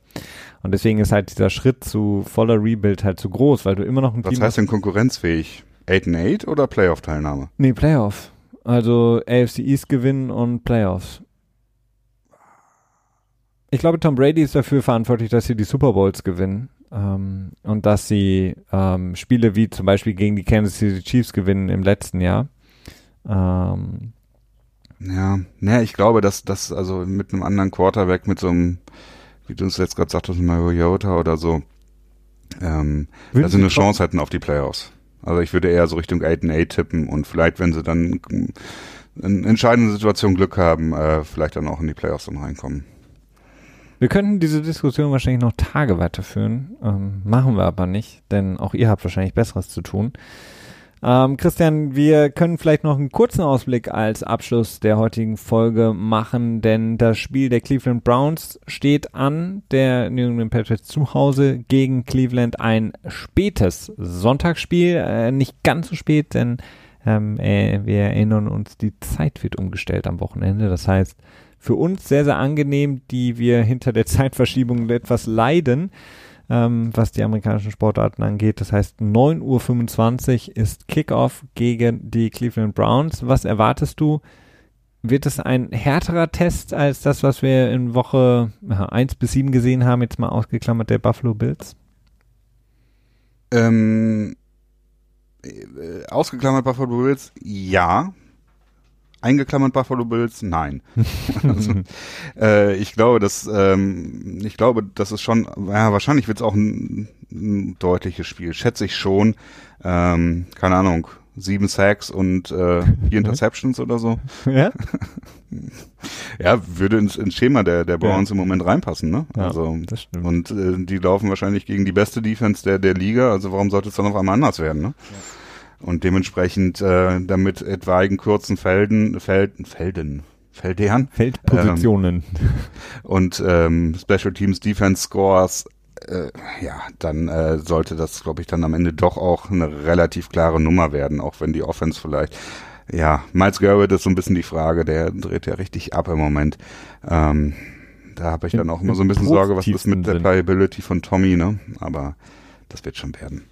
A: Und deswegen ist halt dieser Schritt zu voller Rebuild halt zu groß, weil du immer noch ein
B: Was
A: Team
B: heißt denn konkurrenzfähig? 8 and 8 oder Playoff-Teilnahme?
A: Nee, Playoff. Also AFC East gewinnen und Playoffs. Ich glaube, Tom Brady ist dafür verantwortlich, dass sie die Super Bowls gewinnen ähm, und dass sie ähm, Spiele wie zum Beispiel gegen die Kansas City Chiefs gewinnen im letzten Jahr. Ähm,
B: Ja, naja, ich glaube, dass das also mit einem anderen Quarterback, mit so einem, wie du es jetzt gerade sagtest, Mariota oder so, ähm, dass sie eine Chance hätten auf die Playoffs. Also ich würde eher so Richtung 8 and 8 tippen und vielleicht, wenn sie dann in entscheidenden Situationen Glück haben, äh, vielleicht dann auch in die Playoffs dann reinkommen.
A: Wir könnten diese Diskussion wahrscheinlich noch Tage weiterführen, ähm, machen wir aber nicht, denn auch ihr habt wahrscheinlich Besseres zu tun. Ähm, Christian, wir können vielleicht noch einen kurzen Ausblick als Abschluss der heutigen Folge machen, denn das Spiel der Cleveland Browns steht an. Der New England Patriots zu Hause gegen Cleveland ein spätes Sonntagsspiel, äh, nicht ganz so spät, denn ähm, äh, wir erinnern uns, die Zeit wird umgestellt am Wochenende. Das heißt, für uns sehr, sehr angenehm, die wir hinter der Zeitverschiebung etwas leiden ähm, was die amerikanischen Sportarten angeht. Das heißt, 9.25 Uhr ist Kickoff gegen die Cleveland Browns. Was erwartest du? Wird es ein härterer Test als das, was wir in Woche ja, 1 bis 7 gesehen haben, jetzt mal ausgeklammert der Buffalo Bills?
B: Ähm, äh, ausgeklammert Buffalo Bills, ja. Eingeklammert Buffalo Bills, nein. also, äh, ich glaube, dass ähm, ich glaube, das ist schon, ja, wahrscheinlich wird es auch ein, ein deutliches Spiel, schätze ich schon. Ähm, keine Ahnung, sieben Sacks und äh, vier Interceptions oder so.
A: ja?
B: Ja, würde ins, ins Schema der, der Browns im Moment reinpassen, ne?
A: Ja,
B: also
A: das stimmt.
B: und äh, die laufen wahrscheinlich gegen die beste Defense der, der Liga, also warum sollte es dann auf einmal anders werden, ne? Und dementsprechend äh, damit etwaigen kurzen Felden, Felden, Felden, Feldern
A: Feldpositionen.
B: und ähm, Special Teams Defense Scores, äh, ja, dann äh, sollte das, glaube ich, dann am Ende doch auch eine relativ klare Nummer werden, auch wenn die Offense vielleicht, ja, Miles Garrett ist so ein bisschen die Frage, der dreht ja richtig ab im Moment. Ähm, da habe ich dann auch immer
A: im
B: so ein bisschen Sorge, was ist mit der. Playability von Tommy, ne? Aber das wird schon werden.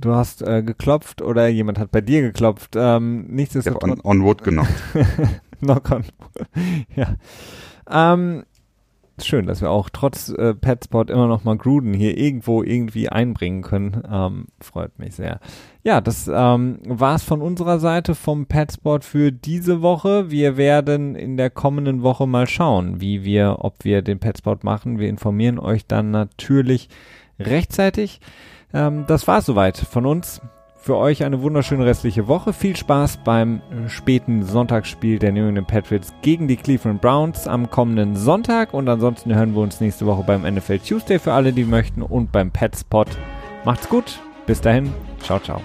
A: Du hast äh, geklopft oder jemand hat bei dir geklopft. Ähm, nichtsdestotrotz.
B: on, on Wood genommen.
A: Knock on. ja. Ähm, schön, dass wir auch trotz äh, Petspot immer noch mal Gruden hier irgendwo irgendwie einbringen können. Ähm, freut mich sehr. Ja, das ähm, war's von unserer Seite vom Petspot für diese Woche. Wir werden in der kommenden Woche mal schauen, wie wir, ob wir den Petspot machen. Wir informieren euch dann natürlich rechtzeitig. Ähm, das war soweit von uns. Für euch eine wunderschöne restliche Woche. Viel Spaß beim äh, späten Sonntagsspiel der New England Patriots gegen die Cleveland Browns am kommenden Sonntag. Und ansonsten hören wir uns nächste Woche beim NFL Tuesday für alle, die möchten und beim Petspot. Macht's gut. Bis dahin. Ciao, ciao.